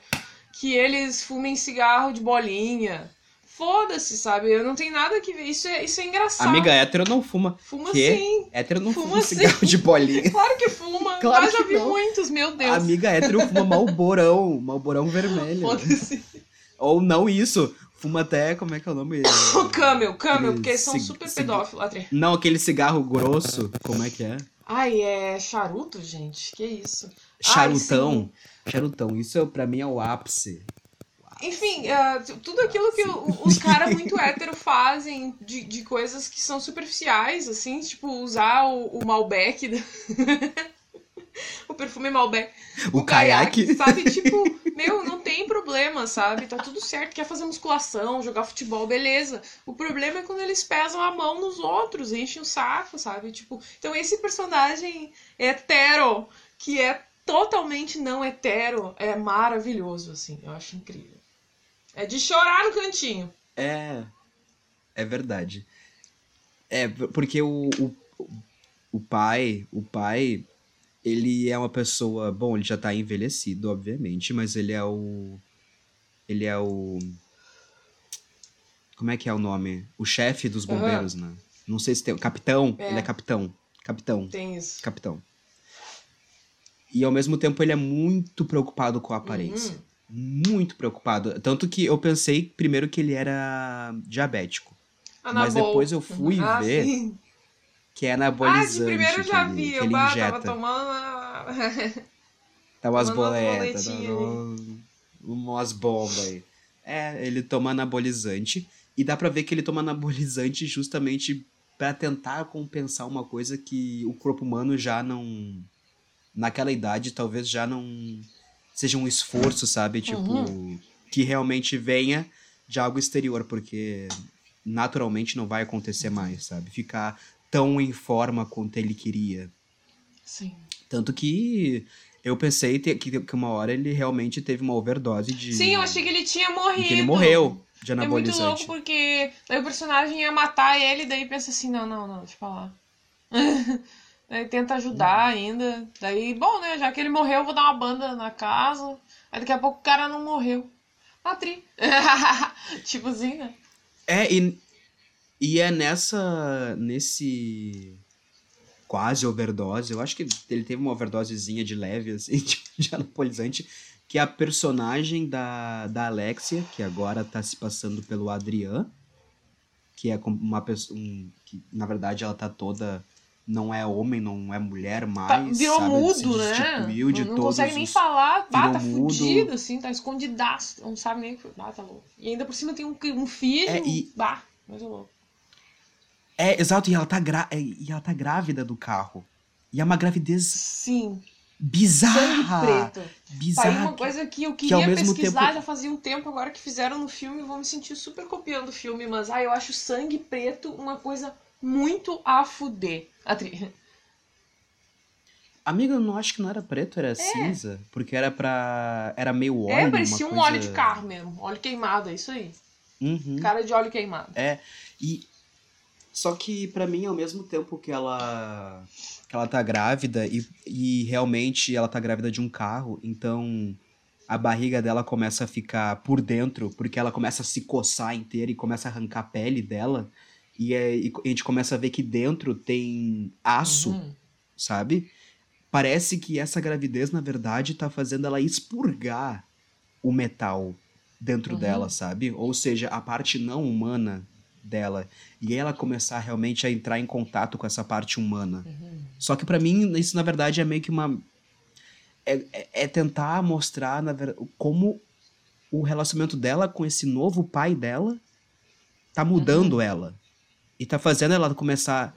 que eles fumem cigarro de bolinha. Foda-se, sabe? Eu não tenho nada que ver. Isso é, isso é engraçado. Amiga, hétero não fuma. Fuma que? sim. Hétero não fuma, fuma cigarro de bolinha. *laughs* Claro que fuma. *laughs* Claro Mas já vi não. muitos, meu Deus. Amiga, hétero fuma *laughs* malborão. Malborão vermelho. Foda-se. Ou não isso. Fuma até, como é que é o nome? *coughs* O camel, camel, porque são super pedófilos. Não, aquele cigarro grosso, como é que é? Ai, é charuto, gente? Que isso? Charutão. Ai, Charutão, isso é, pra mim é o ápice. Enfim, uh, tudo aquilo que os caras muito hétero fazem de, de coisas que são superficiais, assim, tipo, usar o, o Malbec. *laughs* o perfume Malbec. O, o caiaque. Sabe? Tipo, meu, não tem problema, sabe? Tá tudo certo. Quer fazer musculação, jogar futebol, beleza. O problema é quando eles pesam a mão nos outros, enchem o saco, sabe? Tipo, então esse personagem hetero, que é totalmente não hetero, é maravilhoso, assim. Eu acho incrível. É de chorar no cantinho. É. É verdade. É, porque o, o, o pai, o pai, ele é uma pessoa. Bom, ele já tá envelhecido, obviamente, mas ele é o. Ele é o. Como é que é o nome? O chefe dos bombeiros, uhum. né? Não sei se tem. Capitão? É. Ele é capitão. Capitão. Tem isso. Capitão. E ao mesmo tempo ele é muito preocupado com a aparência. Uhum. Muito preocupado. Tanto que eu pensei primeiro que ele era diabético. Anabol. Mas depois eu fui ah, ver. Sim que é anabolizante. Ah, de primeiro eu já vi, eu tava tomando. Tava *laughs* umas boletas, umas bombas aí. É, ele toma anabolizante. E dá pra ver que ele toma anabolizante justamente para tentar compensar uma coisa que o corpo humano já não. Naquela idade, talvez já não. Seja um esforço, sabe? Tipo. Uhum. Que realmente venha de algo exterior, porque naturalmente não vai acontecer mais, sabe? Ficar tão em forma quanto ele queria. Sim. Tanto que eu pensei que, uma hora ele realmente teve uma overdose de. Sim, eu achei que ele tinha morrido. Que ele morreu de anabolizante. É muito louco porque daí o personagem ia matar ele, daí pensa assim: não, não, não, deixa eu falar. *laughs* daí tenta ajudar uhum. ainda. Daí, bom, né? Já que ele morreu, eu vou dar uma banda na casa. Aí daqui a pouco o cara não morreu. Patri. *laughs* tipo assim, né? É, e, e é nessa. nesse quase overdose. Eu acho que ele teve uma overdosezinha de leve, assim, *laughs* de, de anabolizante. Que a personagem da, da Alexia, que agora tá se passando pelo Adrian. Que é uma pessoa. Um, que, na verdade, ela tá toda não é homem, não é mulher mais. Tá, virou sabe, mudo, né? De não, não consegue nem falar, ah, tá fudido, assim, tá escondidaço, não sabe nem. Ah, tá louco. E ainda por cima tem um, um filho, é, e... bah, mas é louco. É, exato, e ela, tá gra... É, e ela tá grávida do carro. E é uma gravidez. Sim. Bizarra! Sangue preto. Bizarra. Aí uma coisa que eu queria que pesquisar tempo... já fazia um tempo, agora que fizeram no filme, vou me sentir super copiando o filme, mas ah, eu acho sangue preto uma coisa muito a fuder. Atri... *laughs* Amiga, eu não acho que não era preto, era é. cinza. Porque era pra. Era meio óleo. É, parecia um coisa... óleo de carro mesmo. Óleo queimado, é isso aí. Uhum. Cara de óleo queimado. É. E. Só que para mim, ao mesmo tempo que ela. que ela tá grávida e, e realmente ela tá grávida de um carro, então a barriga dela começa a ficar por dentro, porque ela começa a se coçar inteira e começa a arrancar a pele dela. E, é, e a gente começa a ver que dentro tem aço, uhum. sabe? Parece que essa gravidez, na verdade, tá fazendo ela expurgar o metal dentro uhum. dela, sabe? Ou seja, a parte não humana dela. E ela começar realmente a entrar em contato com essa parte humana. Uhum. Só que para mim, isso na verdade é meio que uma. É, é, é tentar mostrar na ver... como o relacionamento dela com esse novo pai dela tá mudando uhum. ela. E tá fazendo ela começar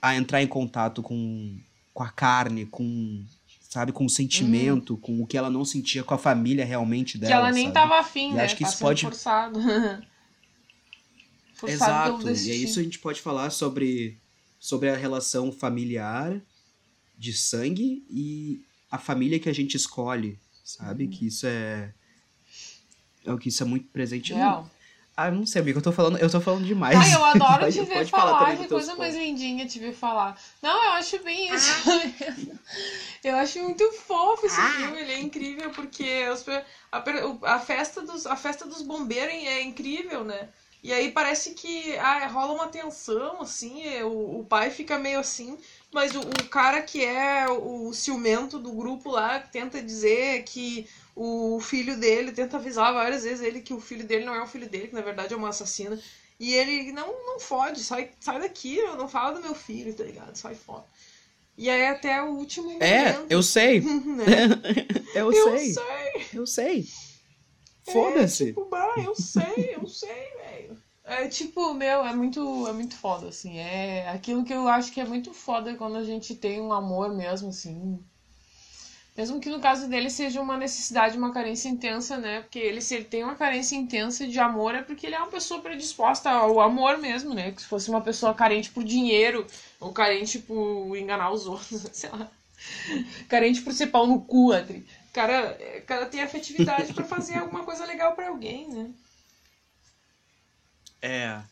a entrar em contato com, com a carne, com sabe, com o sentimento, uhum. com o que ela não sentia com a família realmente dela. Que ela nem sabe? tava afim, e né? Acho que tá isso pode forçado. *laughs* forçado Exato. E é isso a gente pode falar sobre sobre a relação familiar de sangue e a família que a gente escolhe, sabe? Uhum. Que isso é é o que isso é muito presente. Real. Ah, não sei, amigo, eu tô falando, eu tô falando demais. Ai, eu adoro *laughs* te ver falar, que coisa mais lindinha te ver falar. Não, eu acho bem isso ah. *laughs* Eu acho muito fofo esse ah. filme, ele é incrível, porque os, a, a, festa dos, a festa dos bombeiros é incrível, né? E aí parece que ah, rola uma tensão, assim, o, o pai fica meio assim, mas o, o cara que é o ciumento do grupo lá tenta dizer que o filho dele tenta avisar várias vezes ele que o filho dele não é o filho dele, que na verdade é uma assassina. E ele não, não fode, sai, sai daqui, eu não falo do meu filho, tá ligado? Sai fora. E aí até o último é, momento. É, eu sei. *laughs* né? *laughs* eu, eu sei. sei. Eu sei. Foda-se. É, tipo, bah, eu sei, eu sei, velho. É tipo, meu, é muito, é muito foda, assim. É aquilo que eu acho que é muito foda quando a gente tem um amor mesmo, assim, mesmo que no caso dele seja uma necessidade, uma carência intensa, né? Porque ele, se ele tem uma carência intensa de amor, é porque ele é uma pessoa predisposta ao amor mesmo, né? Que se fosse uma pessoa carente por dinheiro, ou carente por enganar os outros, *laughs* sei lá. Carente por ser pau no cu, Adri. Cara, cara tem afetividade para fazer *laughs* alguma coisa legal para alguém, né? É.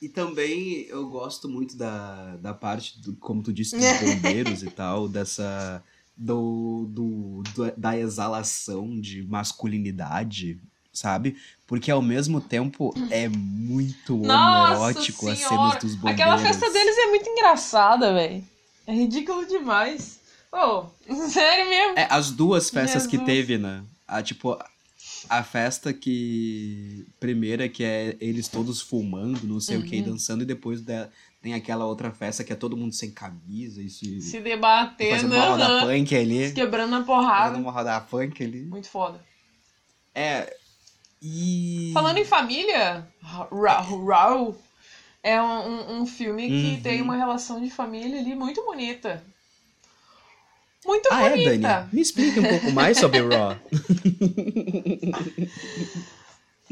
E também eu gosto muito da, da parte, do, como tu disse, dos *laughs* bombeiros e tal, dessa do, do, do, da exalação de masculinidade, sabe? Porque ao mesmo tempo é muito homoerótico as cenas dos bombeiros. Aquela festa deles é muito engraçada, velho. É ridículo demais. Oh, *laughs* sério mesmo? É, as duas festas Jesus. que teve, né? A, tipo, a festa que. Primeira, que é eles todos fumando, não sei uhum. o que, dançando, e depois da, tem aquela outra festa que é todo mundo sem camisa e se, se debatendo. Fazendo uma roda punk ali. Se quebrando a porrada. Fazendo uma roda punk ali. Muito foda. É. E. Falando em família, Raul é um, um filme que uhum. tem uma relação de família ali muito bonita. Muito ah, bonita. é, Dani? Me explique um pouco mais sobre Raw. *laughs*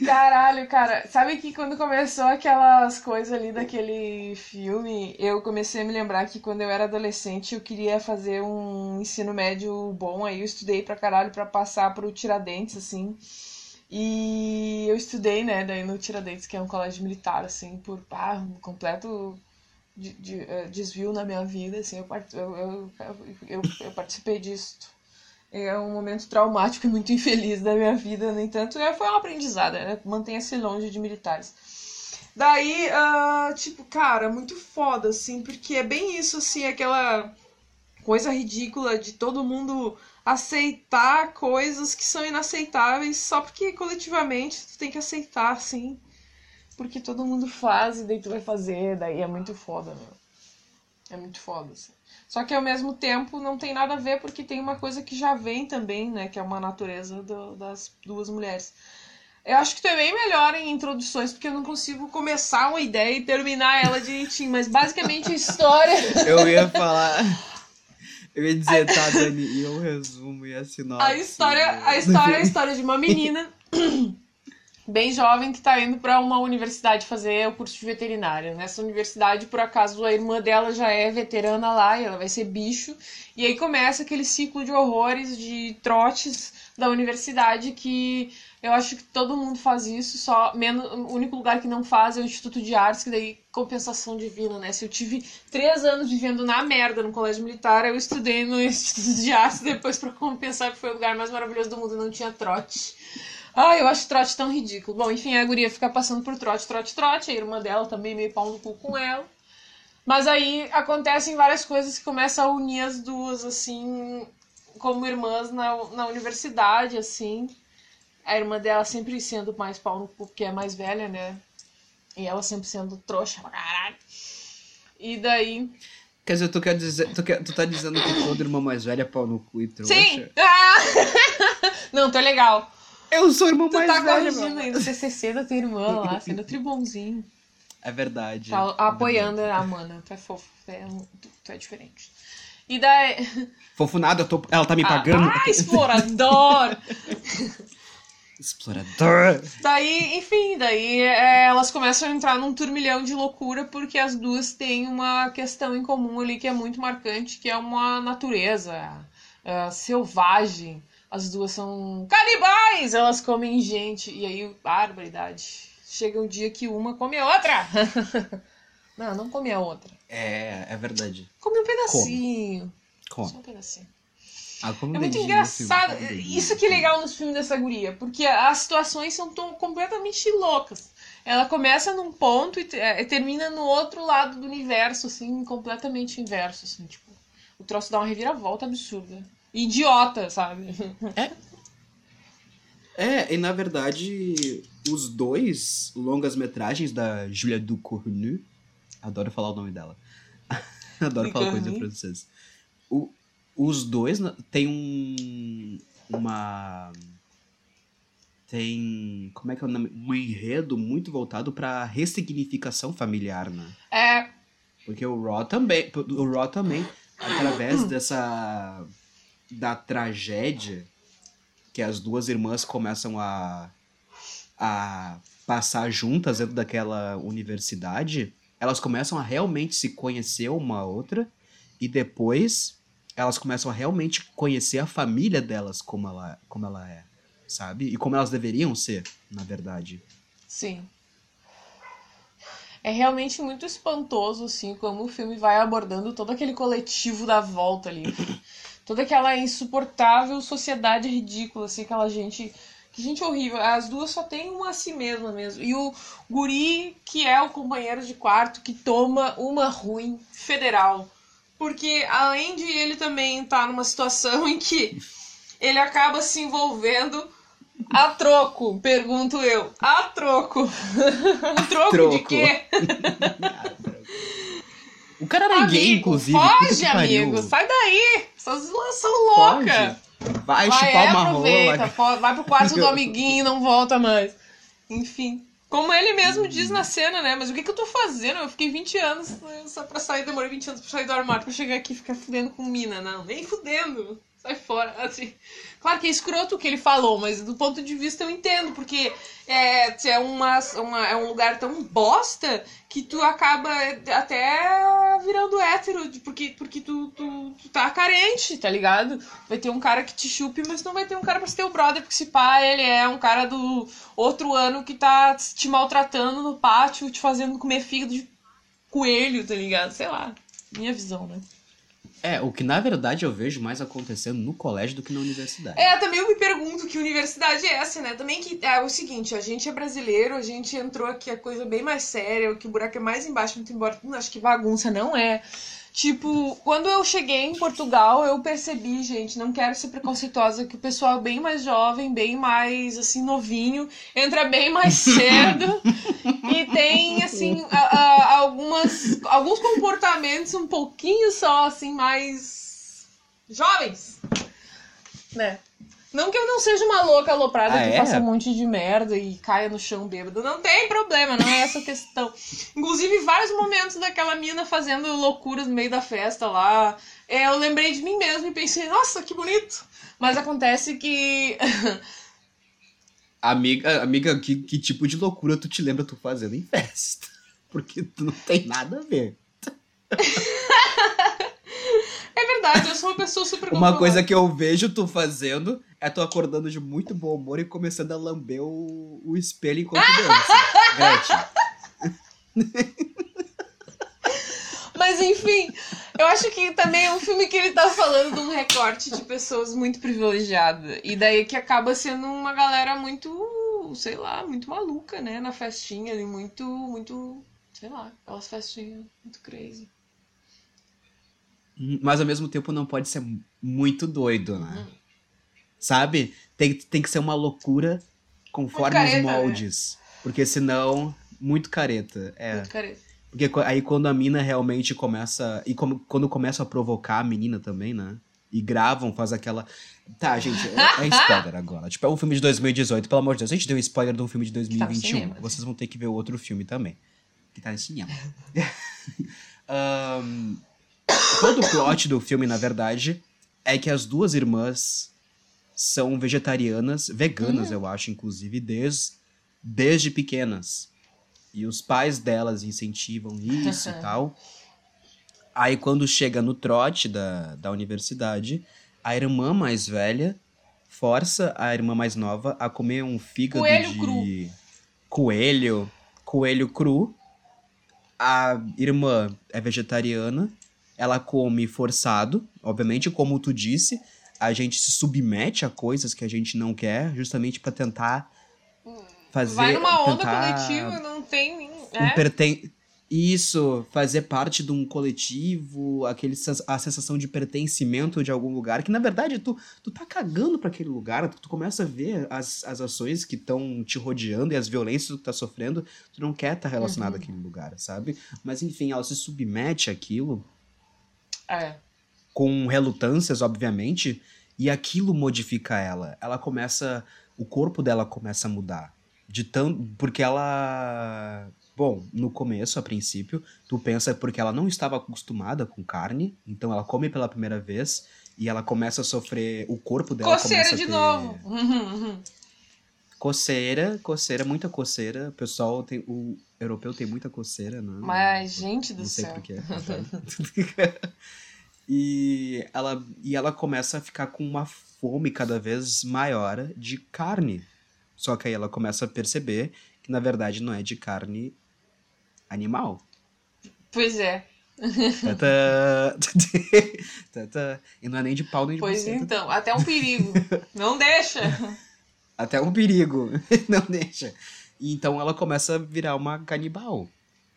Caralho, cara. Sabe que quando começou aquelas coisas ali daquele filme, eu comecei a me lembrar que quando eu era adolescente eu queria fazer um ensino médio bom, aí eu estudei pra caralho pra passar pro Tiradentes, assim. E eu estudei, né, daí no Tiradentes, que é um colégio militar, assim, por ah, um completo de, de, uh, desvio na minha vida, assim, eu, eu, eu, eu, eu participei disso é um momento traumático e muito infeliz da minha vida, no entanto, é, foi um aprendizado, né? mantenha-se longe de militares. Daí, uh, tipo, cara, muito foda, assim, porque é bem isso, assim, aquela coisa ridícula de todo mundo aceitar coisas que são inaceitáveis só porque coletivamente tu tem que aceitar, assim. Porque todo mundo faz e daí tu vai fazer, daí é muito foda, né? É muito foda, assim. Só que ao mesmo tempo não tem nada a ver porque tem uma coisa que já vem também, né? Que é uma natureza do, das duas mulheres. Eu acho que tu é bem melhor em introduções, porque eu não consigo começar uma ideia e terminar ela direitinho. Mas basicamente a história. *laughs* Eu ia falar. Eu ia dizer, tá, Dani, e eu resumo e a sinopse. A história, a história é a história de uma menina *laughs* bem jovem que tá indo para uma universidade fazer o curso de veterinária. Nessa universidade, por acaso, a irmã dela já é veterana lá e ela vai ser bicho. E aí começa aquele ciclo de horrores, de trotes da universidade que eu acho que todo mundo faz isso, só menos, o único lugar que não faz é o Instituto de Artes, que daí compensação divina, né? Se eu tive três anos vivendo na merda no colégio militar, eu estudei no *laughs* Instituto de Artes depois para compensar que foi o lugar mais maravilhoso do mundo, não tinha trote. Ah, eu acho trote tão ridículo. Bom, enfim, a guria fica passando por trote, trote, trote, a irmã dela também meio pau no cu com ela. Mas aí acontecem várias coisas que começam a unir as duas, assim, como irmãs na, na universidade, assim a irmã dela sempre sendo mais pau no cu, porque é mais velha, né? E ela sempre sendo trouxa pra caralho. E daí. Quer dizer, tu, quer dizer, tu, quer, tu tá dizendo que toda irmã mais velha é pau no cu e trouxa? Sim! Ah! *laughs* Não, tô legal. Eu sou irmão tu mais tá velha. corrigindo aí no CCC da tua irmã lá, *laughs* sendo tribunzinho. É verdade. Tá apoiando a mana. Tu é fofo. Tu é, tu é diferente. E daí. Fofo nada, tô, ela tá me pagando. Ah, ah explorador! *laughs* Explorador. Daí, enfim, daí é, elas começam a entrar num turmilhão de loucura porque as duas têm uma questão em comum ali que é muito marcante, que é uma natureza é, selvagem. As duas são canibais, elas comem gente. E aí, barbaridade. Chega um dia que uma come a outra. *laughs* não, não come a outra. É, é verdade. Come um pedacinho. Come. Só um pedacinho. Ah, é muito engraçado. Isso que é legal nos filmes dessa guria, porque as situações são tão completamente loucas. Ela começa num ponto e é, termina no outro lado do universo, assim, completamente inverso, assim, tipo. O troço dá uma reviravolta absurda. Idiota, sabe? É. É, e na verdade, os dois longas-metragens da Julia Ducournau, adoro falar o nome dela. *laughs* adoro falar coisa em francês. O, os dois tem um uma tem como é que é o nome um enredo muito voltado para ressignificação familiar né é porque o Raw também o Raw também através dessa da tragédia que as duas irmãs começam a a passar juntas dentro daquela universidade elas começam a realmente se conhecer uma outra e depois elas começam a realmente conhecer a família delas como ela, como ela é, sabe? E como elas deveriam ser, na verdade. Sim. É realmente muito espantoso, assim, como o filme vai abordando todo aquele coletivo da volta ali. Toda aquela insuportável sociedade ridícula, assim, aquela gente. Que gente horrível. As duas só tem uma a si mesma mesmo. E o guri, que é o companheiro de quarto, que toma uma ruim federal porque além de ele também estar tá numa situação *laughs* em que ele acaba se envolvendo a troco, pergunto eu. A troco. *laughs* a troco, troco. de quê? *laughs* o cara era amigo, gay, inclusive. Foge, amigo. Sai daí. Essas são loucas. Vai, vai chupar uma rola. Vai pro quarto do *laughs* amiguinho e não volta mais. Enfim. Como ele mesmo diz na cena, né? Mas o que, que eu tô fazendo? Eu fiquei 20 anos né, só pra sair, demorei 20 anos pra sair do armário pra chegar aqui e ficar fudendo com mina. Não, nem fudendo. Sai fora. *laughs* Assim. Claro que é escroto o que ele falou, mas do ponto de vista eu entendo, porque é, é, uma, uma, é um lugar tão bosta que tu acaba até virando hétero, porque, porque tu, tu, tu tá carente, tá ligado? Vai ter um cara que te chupe, mas não vai ter um cara pra ser teu brother, porque se pá, ele é um cara do outro ano que tá te maltratando no pátio, te fazendo comer fígado de coelho, tá ligado? Sei lá. Minha visão, né? É, o que na verdade eu vejo mais acontecendo no colégio do que na universidade. É, também eu me pergunto que universidade é essa, né? Também que é o seguinte, a gente é brasileiro, a gente entrou aqui a coisa bem mais séria, o que o buraco é mais embaixo, muito embora acho que bagunça não é. Tipo, quando eu cheguei em Portugal, eu percebi, gente, não quero ser preconceituosa, que o pessoal é bem mais jovem, bem mais, assim, novinho, entra bem mais *laughs* cedo e tem, assim, a, a, algumas, alguns comportamentos um pouquinho só, assim, mais jovens, né? Não que eu não seja uma louca aloprada Ah, que é? faça um monte de merda e caia no chão bêbado. Não tem problema, não é essa a questão. *laughs* Inclusive, vários momentos daquela mina fazendo loucuras no meio da festa lá. é, Eu lembrei de mim mesmo e pensei, nossa, que bonito. Mas acontece que. *laughs* Amiga, amiga que, que tipo de loucura tu te lembra tu fazendo em festa? *laughs* Porque tu não tem nada a ver. É verdade, eu sou uma pessoa super Uma coisa que eu vejo tu fazendo é tu acordando de muito bom humor e começando a lamber o, o espelho enquanto dança. *laughs* Gretchen. Mas enfim, eu acho que também é um filme que ele tá falando de um recorte de pessoas muito privilegiadas. E daí que acaba sendo uma galera muito, sei lá, muito maluca, né? Na festinha ali, muito, muito, sei lá, aquelas festinhas muito crazy. Mas ao mesmo tempo não pode ser muito doido, né? Sabe? Tem, tem que ser uma loucura conforme careta, os né? moldes. Porque senão, muito careta. É. Muito careta. Porque aí quando a mina realmente começa. E como- quando começa a provocar a menina também, né? E gravam, faz aquela. Tá, gente, é, é *laughs* spoiler agora. Tipo, é um filme de 2018, pelo amor de Deus. A gente deu spoiler de um filme de Tá no 2021. cinema. Vocês vão ter que ver o outro filme também. Que tá cinema. *laughs* Ahn, todo o plot do filme, na verdade, é que as duas irmãs são vegetarianas, veganas, Hum. eu acho, inclusive, desde, desde pequenas. E os pais delas incentivam isso e *laughs* tal. Aí, quando chega no trote da, da universidade, a irmã mais velha força a irmã mais nova a comer um fígado Coelho de... cru. Coelho. Coelho cru. A irmã é vegetariana. Ela come forçado. Obviamente, como tu disse, a gente se submete a coisas que a gente não quer, justamente pra tentar fazer... Vai numa onda coletiva, não tem. É? perten... Isso, fazer parte de um coletivo, aquele, a sensação de pertencimento de algum lugar, que na verdade tu, tu tá cagando pra aquele lugar, tu, começa a ver as, as ações que estão te rodeando e as violências que tu tá sofrendo, tu não quer estar relacionado Uhum. àquele lugar, sabe? Mas enfim, ela se submete àquilo É. com relutâncias, obviamente, e aquilo modifica ela. Ela começa. O corpo dela começa a mudar. De tão, porque ela. Bom, no começo, a princípio, tu pensa porque ela não estava acostumada com carne, então ela come pela primeira vez e ela começa a sofrer. O corpo dela Coceira começa a de ter novo. Uhum, uhum. Coceira, coceira, muita coceira. O pessoal tem. O europeu tem muita coceira, né? Mas, gente do Não sei céu. porquê. *laughs* *laughs* e, ela, e ela começa a ficar com uma fome cada vez maior de carne. Só que aí ela começa a perceber que na verdade não é de carne animal. Pois é. Tata, *laughs* tata, e não é nem de pau nem de Pois buceta. então, até um perigo. *laughs* Não deixa. Até um perigo. *laughs* não deixa. E então ela começa a virar uma canibal.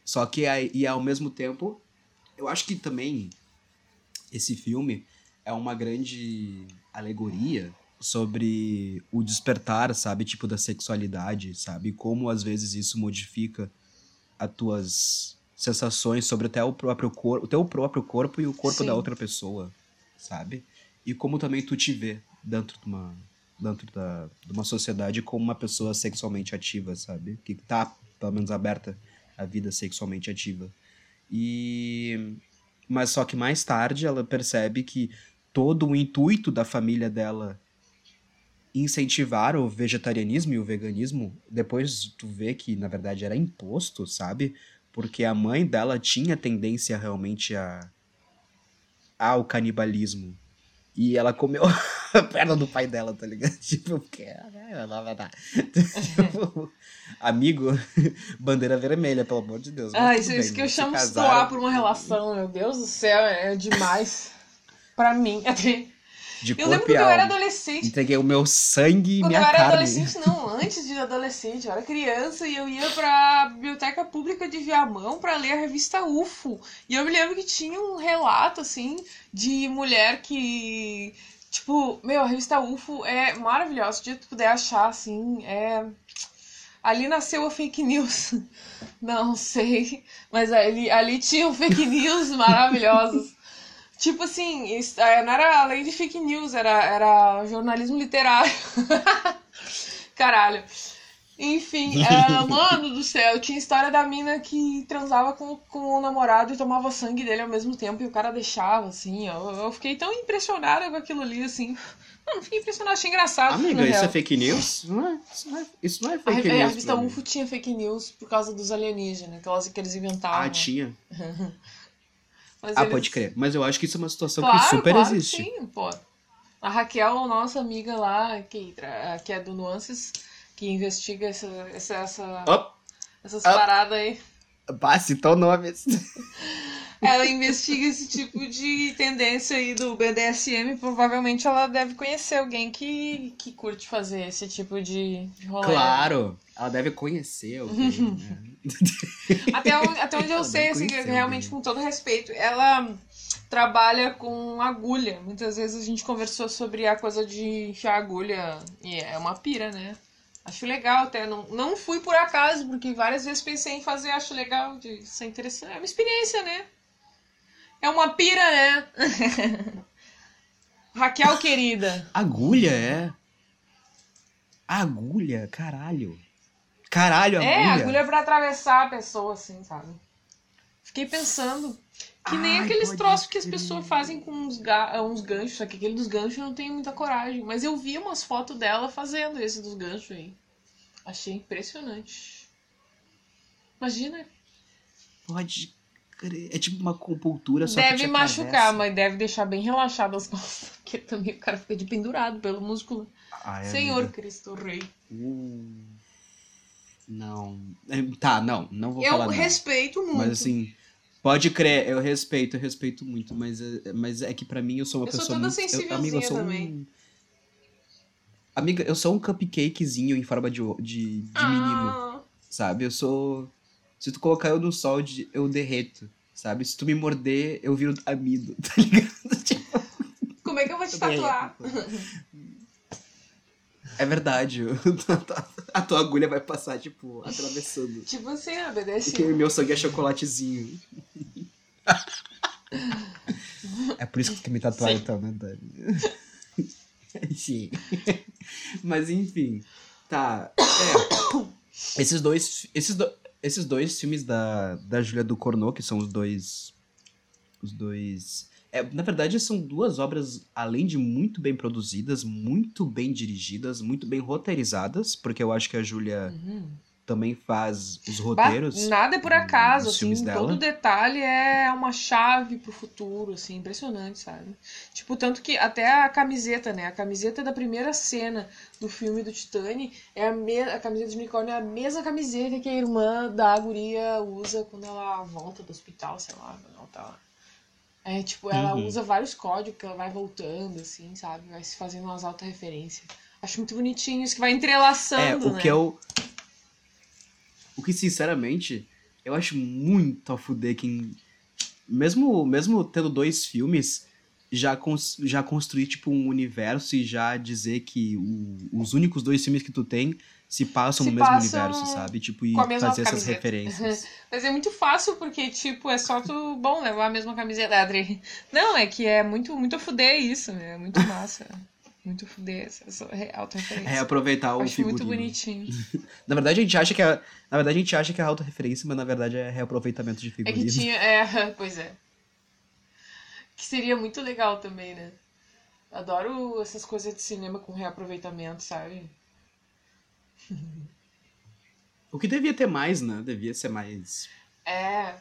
Só que aí, e ao mesmo tempo, eu acho que também esse filme é uma grande alegoria sobre o despertar, sabe, tipo da sexualidade, sabe, como às vezes isso modifica as tuas sensações sobre até o próprio corpo, o teu próprio corpo e o corpo Sim. da outra pessoa, sabe? E como também tu te vê dentro de uma dentro da, de uma sociedade como uma pessoa sexualmente ativa, sabe? Que tá, pelo menos, aberta à vida sexualmente ativa. E... Mas só que mais tarde ela percebe que todo o intuito da família dela incentivar o vegetarianismo e o veganismo, depois tu vê que, na verdade, era imposto, sabe? Porque a mãe dela tinha tendência realmente a... ao canibalismo. E ela comeu *laughs* a perna do pai dela, tá ligado? *laughs* Tipo, porque ela vai dar. Tipo, amigo, *laughs* bandeira vermelha, pelo amor de Deus. tudo isso, bem, isso que eu chamo de casaram. estoar por uma relação, meu Deus do céu, é demais. *laughs* Pra mim. De Eu lembro quando eu era adolescente. Entreguei o meu sangue e Quando minha eu era carne. adolescente, não, antes de adolescente, eu era criança e eu ia pra biblioteca pública de Viamão pra ler a revista UFO. E eu me lembro que tinha um relato, assim, de mulher que. Tipo, meu, a revista UFO é maravilhosa. Se tu puder achar, assim, é. Ali nasceu a fake news. *laughs* Não sei. Mas ali, ali tinham fake *laughs* news maravilhosos. Tipo assim, eh, não era além de fake news, era, era jornalismo literário. *laughs* Caralho. Enfim, ah, *laughs* mano do céu, tinha história da mina que transava com, com o namorado e tomava sangue dele ao mesmo tempo e o cara deixava, assim. Eu, eu fiquei tão impressionada com aquilo ali, assim. Não, fiquei impressionada, achei engraçado. Amiga, isso real. é fake news? Não é, isso, não é, isso não é A, fake a news. revista pra mim. UFO tinha fake news por causa dos alienígenas, aquelas que eles inventavam. Ah, tinha. *laughs* Mas Ah, eles- pode crer. Mas eu acho que isso é uma situação Claro, que super claro que existe. sim, pô. A Raquel, nossa amiga lá, que, que é do Nuances, que investiga essa, essa, essa- Op, essas paradas aí. bah, citou nomes. *laughs* Ela investiga esse tipo de tendência aí do BDSM. Provavelmente ela deve conhecer alguém que, que curte fazer esse tipo de, de rolê. Claro, ela deve conhecer alguém, *laughs* né? Até onde, até onde eu Ela sei, assim, realmente com todo respeito, ela trabalha com agulha. Muitas vezes a gente conversou sobre a coisa de enfiar agulha e é uma pira, né? Acho legal até. Não, não fui por acaso, porque várias vezes pensei em fazer, acho legal, de ser interessante. É uma experiência, né? É uma pira, né? *laughs* Raquel, querida. Agulha, é? Agulha, caralho. Caralho, agulha. É, agulha pra atravessar a pessoa, assim, sabe? Fiquei pensando. Que nem Ai, aqueles troços que as pessoas fazem com uns, ga uns ganchos, só que aquele dos ganchos eu não tenho muita coragem. Mas eu vi umas fotos dela fazendo esse dos ganchos aí. Achei impressionante. Imagina. Pode crer. É tipo uma compultura, só deve machucar, mas deve deixar bem relaxado as *laughs* costas. Porque também o cara fica de pendurado pelo músculo. Ai, Senhor amiga. Cristo Rei. Uh, não. É, Tá, não, não vou Eu falar não. respeito muito. Mas assim, pode crer, eu respeito, eu respeito muito, mas, é- mas é que pra mim eu sou uma Eu sou pessoa toda muito... eu, amiga, eu sou também. um... Amiga, eu sou um cupcakezinho em forma de, o- de, de menino, Ah, sabe? Eu sou... Se tu colocar eu no sol, de- eu derreto, sabe? Se tu me morder, eu viro amido, *laughs* tá ligado? *laughs* Tipo, como é que eu vou te eu tatuar? É verdade, *laughs* a tua agulha vai passar, tipo, atravessando. Tipo assim, a BDSM. Porque meu sangue é chocolatezinho. *laughs* é por isso que tu quer me tatuar Sim. então, né, Dani? *laughs* Sim. Mas enfim. Tá. É. Esses dois. Esses, do- esses dois filmes da, da Julia do Cornô, que são os dois. Os dois. É, na verdade, são duas obras, além de muito bem produzidas, muito bem dirigidas, muito bem roteirizadas, porque eu acho que a Julia Uhum. Também faz os roteiros. Nada é por acaso, assim, todo detalhe é uma chave pro futuro, assim, impressionante, sabe? Tipo, tanto que até a camiseta, né? A camiseta da primeira cena do filme do Titane é a, me... a camiseta de unicórnio é a mesma camiseta que a irmã da guria usa quando ela volta do hospital, sei lá, quando ela tá lá. É, tipo, ela Uhum. usa vários códigos que ela vai voltando, assim, sabe? Vai se fazendo umas alta referências. Acho muito bonitinho isso que vai É, entrelaçando, o né? que eu. O que, sinceramente, eu acho muito a fuder quem. Mesmo, mesmo tendo dois filmes, já, cons- já construir, tipo, um universo e já dizer que o- os únicos dois filmes que tu tem se passam Se no mesmo passam universo, sabe? Tipo, e fazer essas camiseta. referências. *laughs* Mas é muito fácil, porque, tipo, é só tu, bom, levar a mesma camiseta, Adri. Não, é que é muito, muito a fuder isso, né? É muito massa. Muito fuder essa, essa re- auto-referência. Reaproveitar o Acho muito figurino. bonitinho. *laughs* Na verdade, a gente acha que é. Na verdade, a gente acha que é autorreferência, mas na verdade é reaproveitamento de É figurino. que tinha. É, *laughs* pois é. Que seria muito legal também, né? Adoro essas coisas de cinema com reaproveitamento, sabe? *laughs* O que devia ter mais, né? Devia ser mais. É,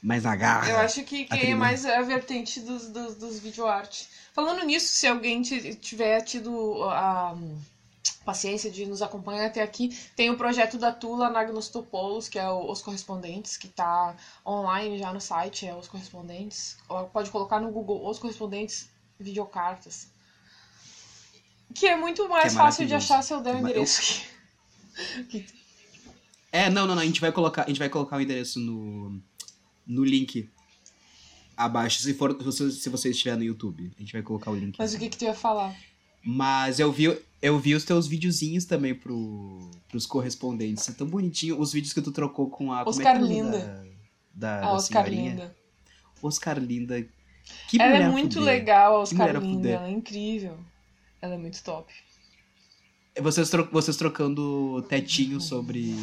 Mais na garra. Eu acho que, que é mais a vertente dos, dos, dos videoarte. Falando nisso, se alguém ti- tiver tido a. paciência de nos acompanhar até aqui. Tem o projeto da Tula Nagnostopoulos, que é o Os Correspondentes, que está online já no site, é Os Correspondentes. Pode colocar no Google Os Correspondentes Videocartas. Que é muito mais é fácil de achar se eu der o endereço aqui. É, não, não, não. A gente vai colocar, a gente vai colocar o endereço no, no link abaixo, se for se você, se você estiver no YouTube. A gente vai colocar o link. Mas o que, que tu ia falar? Mas eu vi, eu vi os teus videozinhos também pro, pros correspondentes. É tão bonitinho. Os vídeos que tu trocou com a. Oscar como é, é Linda. Da, da, a da Oscar Linda. Oscar Linda. Que ela é muito fuder. legal, a Oscar Linda. Ela é incrível. Ela é muito top. Vocês, tro vocês trocando tetinho sobre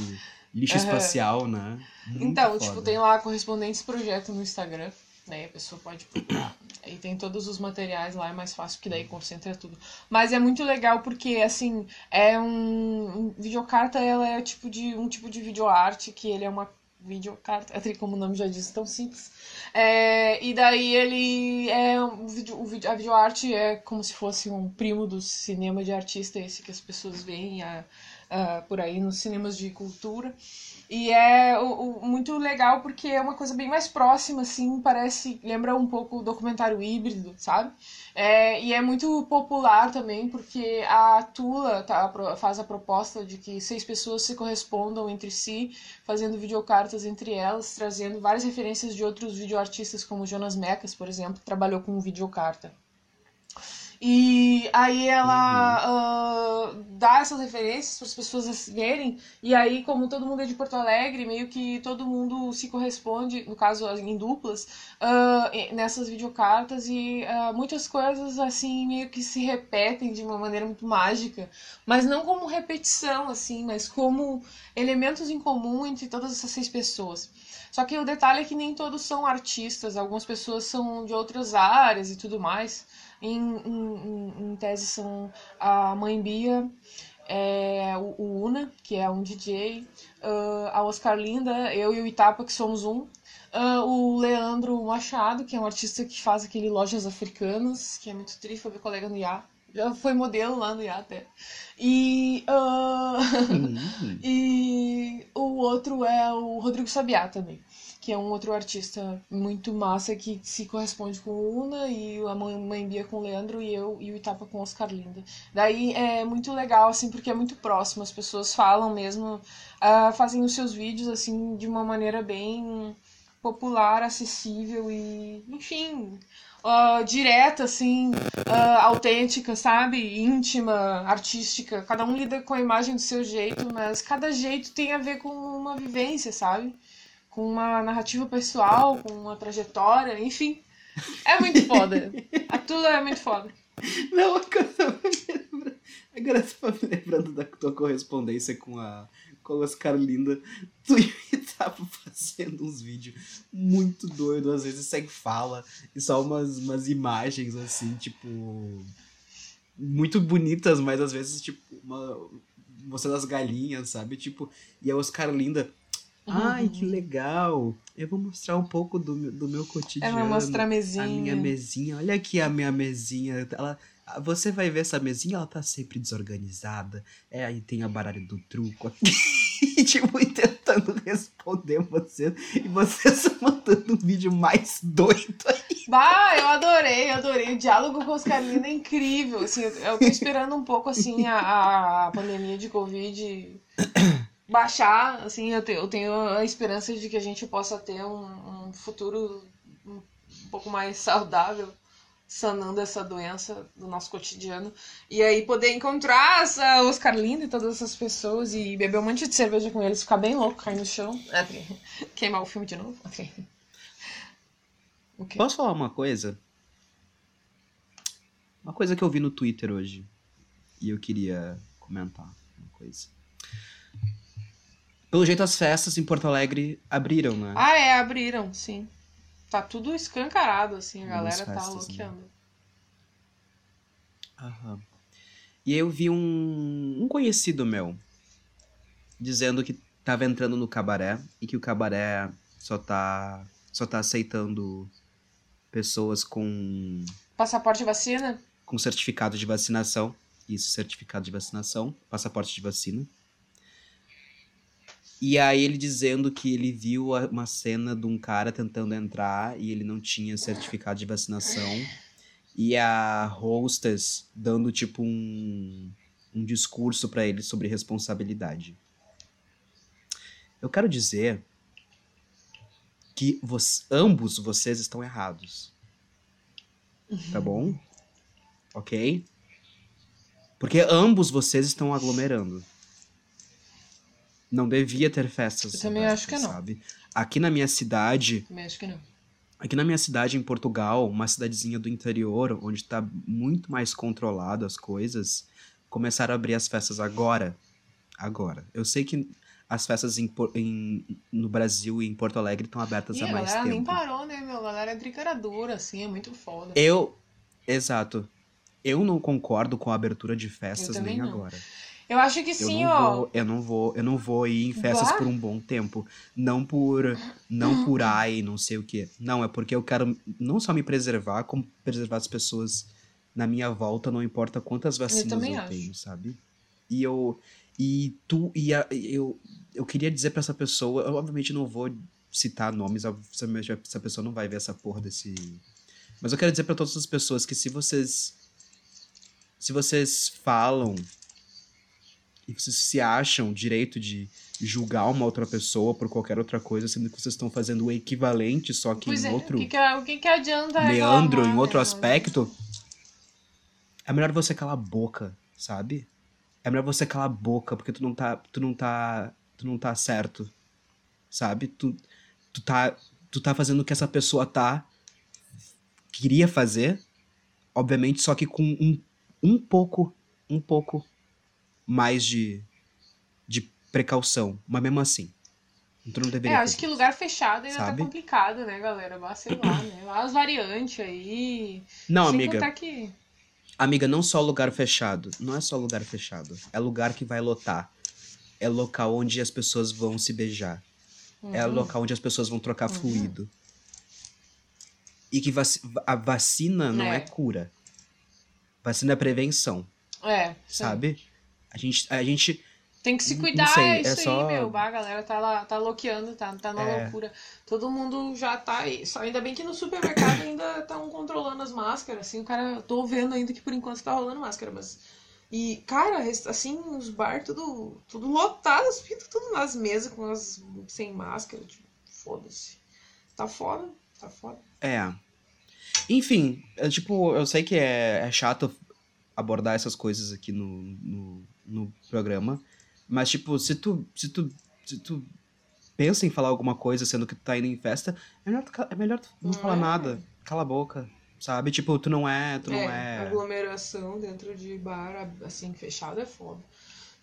lixo uhum. espacial, né? Muito então, foda. tipo, tem lá correspondentes projeto no Instagram né? A pessoa pode procurar. *coughs* Aí tem todos os materiais lá, é mais fácil, porque daí concentra tudo. Mas é muito legal porque, assim, é um... videocarta, ela é tipo de um tipo de videoarte, que ele é uma videocarta, *laughs* como o nome já diz, tão simples. É, e daí ele é um vídeo, a videoarte é como se fosse um primo do cinema de artista, esse que as pessoas veem a, a, por aí nos cinemas de cultura. E é o, o, muito legal porque é uma coisa bem mais próxima, assim, parece, lembra um pouco o documentário híbrido, sabe? É, e é muito popular também porque a Tula tá, faz a proposta de que seis pessoas se correspondam entre si, fazendo videocartas entre elas, trazendo várias referências de outros videoartistas, como Jonas Mecas, por exemplo, que trabalhou com videocarta. E aí ela uhum. uh, dá essas referências para as pessoas verem. E aí, como todo mundo é de Porto Alegre, meio que todo mundo se corresponde, no caso em duplas, uh, nessas videocartas. E uh, muitas coisas assim meio que se repetem de uma maneira muito mágica. Mas não como repetição, assim, mas como elementos em comum entre todas essas seis pessoas. Só que o detalhe é que nem todos são artistas, algumas pessoas são de outras áreas e tudo mais. Em, em, em tese são a mãe Bia, é, o, o, Una, que é um DJ, uh, a Oscar Linda, eu e o Itapa, que somos um, uh, o Leandro Machado, que é um artista que faz aquele Lojas Africanas, que é muito triste, foi meu colega no IA. Já foi modelo lá no IA até. E, *laughs* uh, e outro é o Rodrigo Sabiá também que é um outro artista muito massa que se corresponde com o Una e a Mãe Bia com o Leandro e eu e o Itapa com o Oscar Linda. Daí é muito legal, assim, porque é muito próximo, as pessoas falam mesmo, uh, fazem os seus vídeos, assim, de uma maneira bem popular, acessível e, enfim, uh, direta, assim, uh, autêntica, sabe? Íntima, artística. Cada um lida com a imagem do seu jeito, mas cada jeito tem a ver com uma vivência, sabe? com uma narrativa pessoal, com uma trajetória, enfim. É muito foda. *laughs* A Tula é muito foda. Não, agora agora você tá me lembrando da tua correspondência com a, com a Oscar Linda. *laughs* Tu tava fazendo uns vídeos muito doidos, às vezes sem fala, e só umas, umas imagens assim, tipo. Muito bonitas, mas às vezes, tipo, uma. Mostrando as galinhas, sabe? Tipo, e a Oscar Linda Ai, que uhum. legal! Eu vou mostrar um pouco do, do meu cotidiano. Ela mostra a mesinha. A minha mesinha. Olha aqui a minha mesinha. Ela, você vai ver essa mesinha, ela tá sempre desorganizada. É, aí tem a baralho do truco aqui. *laughs* tipo, tentando responder você. E você só *laughs* mandando um vídeo mais doido aí. Bah, eu adorei, adorei. O diálogo com os Carolina é incrível. Assim, eu tô esperando um pouco, assim, a, a pandemia de Covid *coughs* baixar, assim, eu, te, eu tenho a esperança de que a gente possa ter um, um futuro um pouco mais saudável sanando essa doença do nosso cotidiano. E aí poder encontrar essa Oscar Lindo e todas essas pessoas e beber um monte de cerveja com eles, ficar bem louco, cair no chão. É, *laughs* queimar o filme de novo. Okay. Posso falar uma coisa? Uma coisa que eu vi no Twitter hoje. E eu queria comentar uma coisa. Pelo jeito, as festas em Porto Alegre abriram, né? Ah, é, abriram, sim. Tá tudo escancarado, assim, a galera tá festas, tá loqueando. Né? Aham. E eu vi um, um conhecido meu dizendo que tava entrando no cabaré e que o cabaré só tá, só tá aceitando pessoas com. Passaporte de vacina? Com certificado de vacinação. Isso, certificado de vacinação, passaporte de vacina. E aí ele dizendo que ele viu uma cena de um cara tentando entrar e ele não tinha certificado de vacinação. E a hostess dando tipo um, um discurso pra ele sobre responsabilidade. Eu quero dizer que vos- ambos vocês estão errados. Tá bom? Ok? Porque ambos vocês estão aglomerando. Não devia ter festas. Eu também acho que não. Sabe? Aqui na minha cidade, Também acho que não. aqui na minha cidade em Portugal, uma cidadezinha do interior, onde tá muito mais controlado as coisas, começaram a abrir as festas agora. Agora. Eu sei que as festas em, em- no Brasil e em Porto Alegre estão abertas E há a mais galera nem tempo. parou, né, meu? A galera é tricaradora, assim, é muito foda. Eu. Exato. Eu não concordo com a abertura de festas nem não. agora. Eu acho que Eu sim, ó. vou, eu não vou, eu não vou ir em festas Vá. por um bom tempo, não por não por *gasps* ai, não sei o quê. Não, é porque eu quero não só me preservar, como preservar as pessoas na minha volta, não importa quantas vacinas eu, acho. tenho, sabe? E eu e tu e a- eu eu queria dizer pra essa pessoa, eu obviamente não vou citar nomes, obviamente essa pessoa não vai ver essa porra desse mas eu quero dizer pra todas as pessoas que se vocês se vocês falam e vocês se acham direito de julgar uma outra pessoa por qualquer outra coisa, sendo que vocês estão fazendo o equivalente, só que Pois em é, outro o que, que, o que, que adianta reclamar, em outro né? aspecto, é melhor você calar a boca, sabe? É melhor você calar a boca, porque tu não tá, tu não tá, tu não tá certo, sabe? Tu, tu tá, tu tá fazendo o que essa pessoa tá queria fazer, obviamente, só que com um, um pouco, um pouco mais de, de precaução, mas mesmo assim, tu não É, deveria. acho que lugar fechado ainda Sabe? tá complicado, né, galera? Mas sei lá, né? Lá As variantes aí. Não, Sem amiga. contar que. Amiga, não só lugar fechado. Não é só lugar fechado. É lugar que vai lotar. É local onde as pessoas vão se beijar. É Uhum. local onde as pessoas vão trocar Uhum. fluido. E que vaci- a vacina não é. É. cura. Vacina é prevenção, É, sim. A gente, a gente. Tem que se cuidar, sei, é é isso só- aí, meu. A galera tá lá, tá loqueando, tá, tá na É. loucura. Todo mundo já tá aí. Só ainda bem que no supermercado ainda estão controlando as máscaras. Assim, o cara. Eu tô vendo ainda que por enquanto tá rolando máscara, mas. E, cara, assim, os bar tudo, tudo lotado, as fitas tudo nas mesas com as sem máscara. Tipo, foda-se. Tá foda, tá foda. É. Enfim, é, tipo, eu sei que é, é chato abordar essas coisas aqui no, no, no programa. Mas, tipo, se tu, se tu. Se tu pensa em falar alguma coisa sendo que tu tá indo em festa, é melhor tu, é melhor tu não Não falar é? nada. Cala a boca. Sabe? Tipo, tu não é. Tu não é. aglomeração dentro de bar, assim, fechado é foda.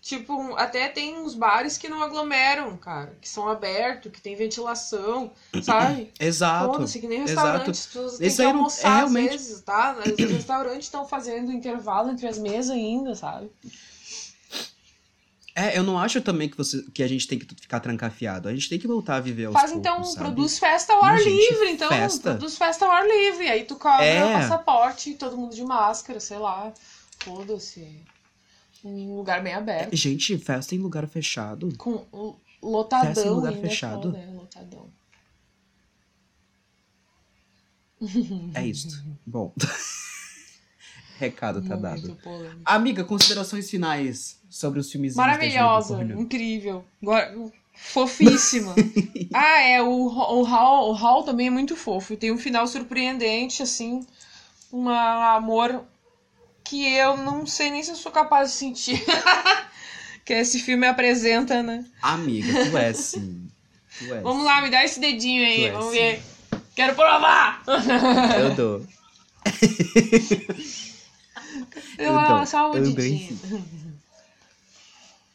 Tipo, até tem uns bares que não aglomeram, cara, que são abertos, que tem ventilação, *coughs* sabe? Exato. Foda-se, que nem exato. restaurante, as pessoas têm Isso que é almoçar realmente- às vezes, tá? Os restaurantes estão fazendo intervalo entre as mesas ainda, sabe? É, eu não acho também que, você, que a gente tem que ficar trancafiado. A gente tem que voltar a viver aos Faz poucos, então, sabe? produz festa ao ar gente, livre, então. festa? Produz festa ao ar livre. Aí tu cobra É. o passaporte, todo mundo de máscara, sei lá. Foda-se. Um lugar bem aberto. Gente, festa em lugar fechado. Com lotadão Festa em lugar é fechado. foda, é, lotadão. É isso. *laughs* Bom. *laughs* Recado tá dado. Polêmico. Amiga, considerações finais sobre os filmes Maravilhosa, incrível. Fofíssima. *laughs* ah, é, o, o, Hal, o Hal também é muito fofo. Tem um final surpreendente, assim. Um amor que eu não sei nem se eu sou capaz de sentir. *laughs* que esse filme apresenta, né? Amiga, tu é *laughs* sim. Tu é Vamos sim. lá, me dá esse dedinho aí, é vamos sim. ver. Quero provar! Eu dou. *laughs* Eu Então, só eu dedinho. *laughs*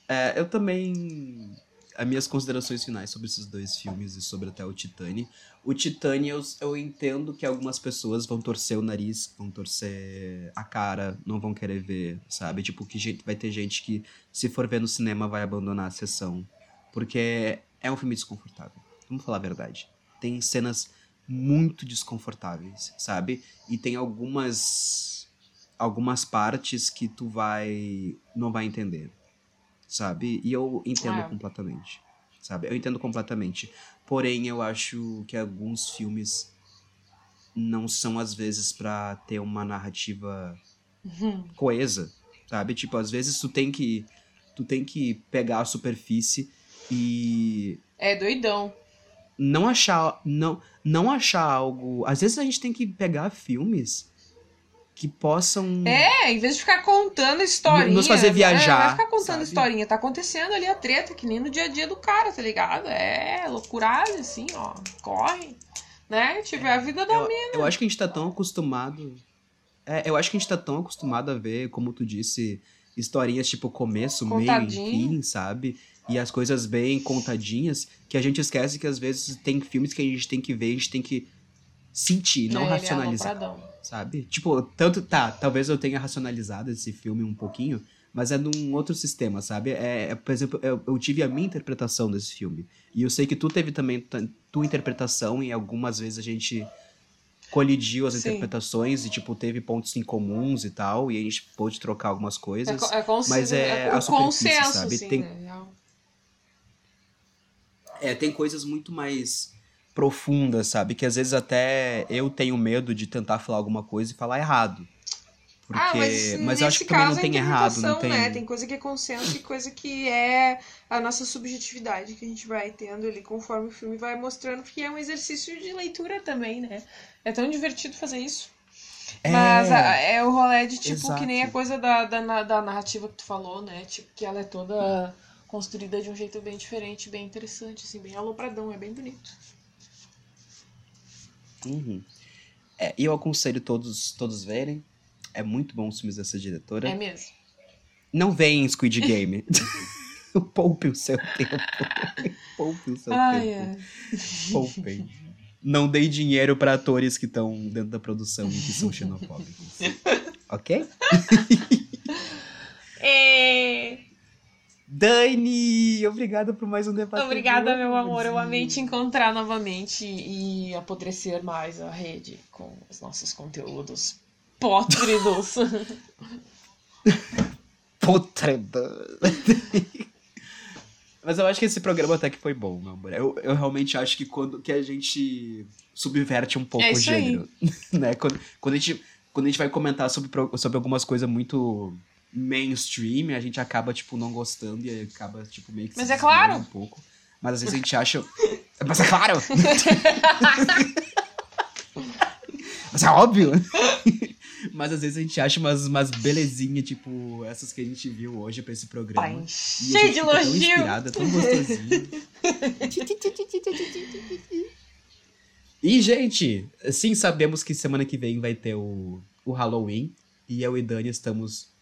É, eu também. As minhas considerações finais sobre esses dois filmes e sobre até o Titane. O Titane, eu, eu entendo que algumas pessoas vão torcer o nariz, vão torcer a cara, não vão querer ver, sabe? Tipo, que gente, vai ter gente que, se for ver no cinema, vai abandonar a sessão. Porque é um filme desconfortável. Vamos falar a verdade. Tem cenas muito desconfortáveis, sabe? E tem algumas algumas partes que tu vai. não vai entender. Sabe? E eu entendo É. completamente. Sabe? Eu entendo completamente. Porém, eu acho que alguns filmes não são, às vezes, pra ter uma narrativa Uhum. coesa, sabe? Tipo, às vezes tu tem que tu tem que pegar a superfície e É doidão. não achar não não achar algo, às vezes a gente tem que pegar filmes que possam É, em vez de ficar contando historinha. Nos fazer é, viajar, Não vai ficar contando sabe? historinha. Tá acontecendo ali a treta, que nem no dia a dia do cara, tá ligado? É loucuragem, assim, ó. Corre. Né? Tipo, é a vida da eu, mina. eu acho que a gente tá tão acostumado é, eu acho que a gente tá tão acostumado a ver, como tu disse, historinhas tipo começo, meio e Contadinho. fim, sabe? E as coisas bem contadinhas, que a gente esquece que às vezes tem filmes que a gente tem que ver, a gente tem que sentir, não É, é racionalizar. alopradão. sabe? Tipo, tanto tá, talvez eu tenha racionalizado esse filme um pouquinho, mas é num outro sistema, sabe? É, é, por exemplo, eu, eu tive a minha interpretação desse filme. E eu sei que tu teve também ta- tua interpretação e algumas vezes a gente colidiu as Sim. interpretações e tipo teve pontos em comuns e tal, e a gente pôde trocar algumas É, coisas. co- é cons- mas é o a superfície, consenso, sabe? Tem- né? É, tem coisas muito mais profundas, sabe? Que às vezes até eu tenho medo de tentar falar alguma coisa e falar errado. Porque, ah, mas, mas eu acho que também não é tem errado, não tem. Né? Tem coisa que é consenso e coisa que é a nossa subjetividade que a gente vai tendo ali conforme o filme vai mostrando, que é um exercício de leitura também, né? É tão divertido fazer isso. É, Mas a- é o rolê de tipo exato. que nem a coisa da, da, da narrativa que tu falou, né? Tipo, que ela é toda construída de um jeito bem diferente, bem interessante, assim, bem alopradão, é bem bonito. Uhum. É, e eu aconselho todos, todos verem. É muito bom os filmes dessa diretora. É mesmo. Não veem Squid Game. *laughs* Poupe o seu tempo. *laughs* Poupe o seu Ai, tempo. ai. Poupem. Não dei dinheiro pra atores que estão dentro da produção e que são xenofóbicos. *laughs* ok? É... Dani, obrigado por mais um debate. Obrigada, meu amor. Eu amei te encontrar novamente e apodrecer mais a rede com os nossos conteúdos pótridos. *laughs* Putreda. Mas eu acho que esse programa até que foi bom, meu amor. Eu, eu realmente acho que quando que a gente subverte um pouco É o aí. gênero. *laughs* né? Quando, quando, a gente, quando a gente vai comentar sobre, sobre algumas coisas muito mainstream, a gente acaba, tipo, não gostando e acaba, tipo, meio que Mas se é claro. um pouco. Mas às vezes a gente acha. Mas é claro! *laughs* Mas é óbvio! Mas às vezes a gente acha umas, umas belezinhas, tipo, essas que a gente viu hoje pra esse programa. Encher gente de fica tão elogio. inspirada, tão gostosinho. e, gente, sim, sabemos que semana que vem vai ter o, o Halloween. E eu e Dani estamos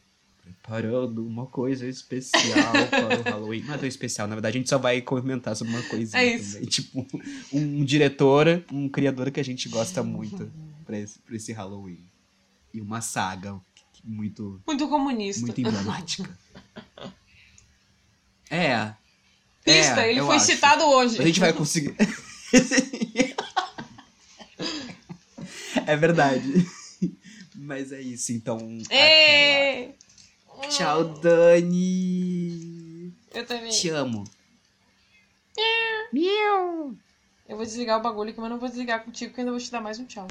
preparando uma coisa especial *laughs* para o Halloween. Não é tão especial, na verdade, a gente só vai comentar sobre uma coisinha É isso. também. Tipo, um diretor, um criador que a gente gosta muito pra esse, pra esse Halloween. E uma saga muito Muito comunista. muito emblemática. *laughs* É. Pista, é, ele foi acho. citado hoje. A gente vai conseguir. *laughs* é verdade. Mas é isso, então. lá. Tchau, Dani. Eu também. Te amo. Miau. Eu vou desligar o bagulho aqui, mas não vou desligar contigo, que eu ainda vou te dar mais um tchau.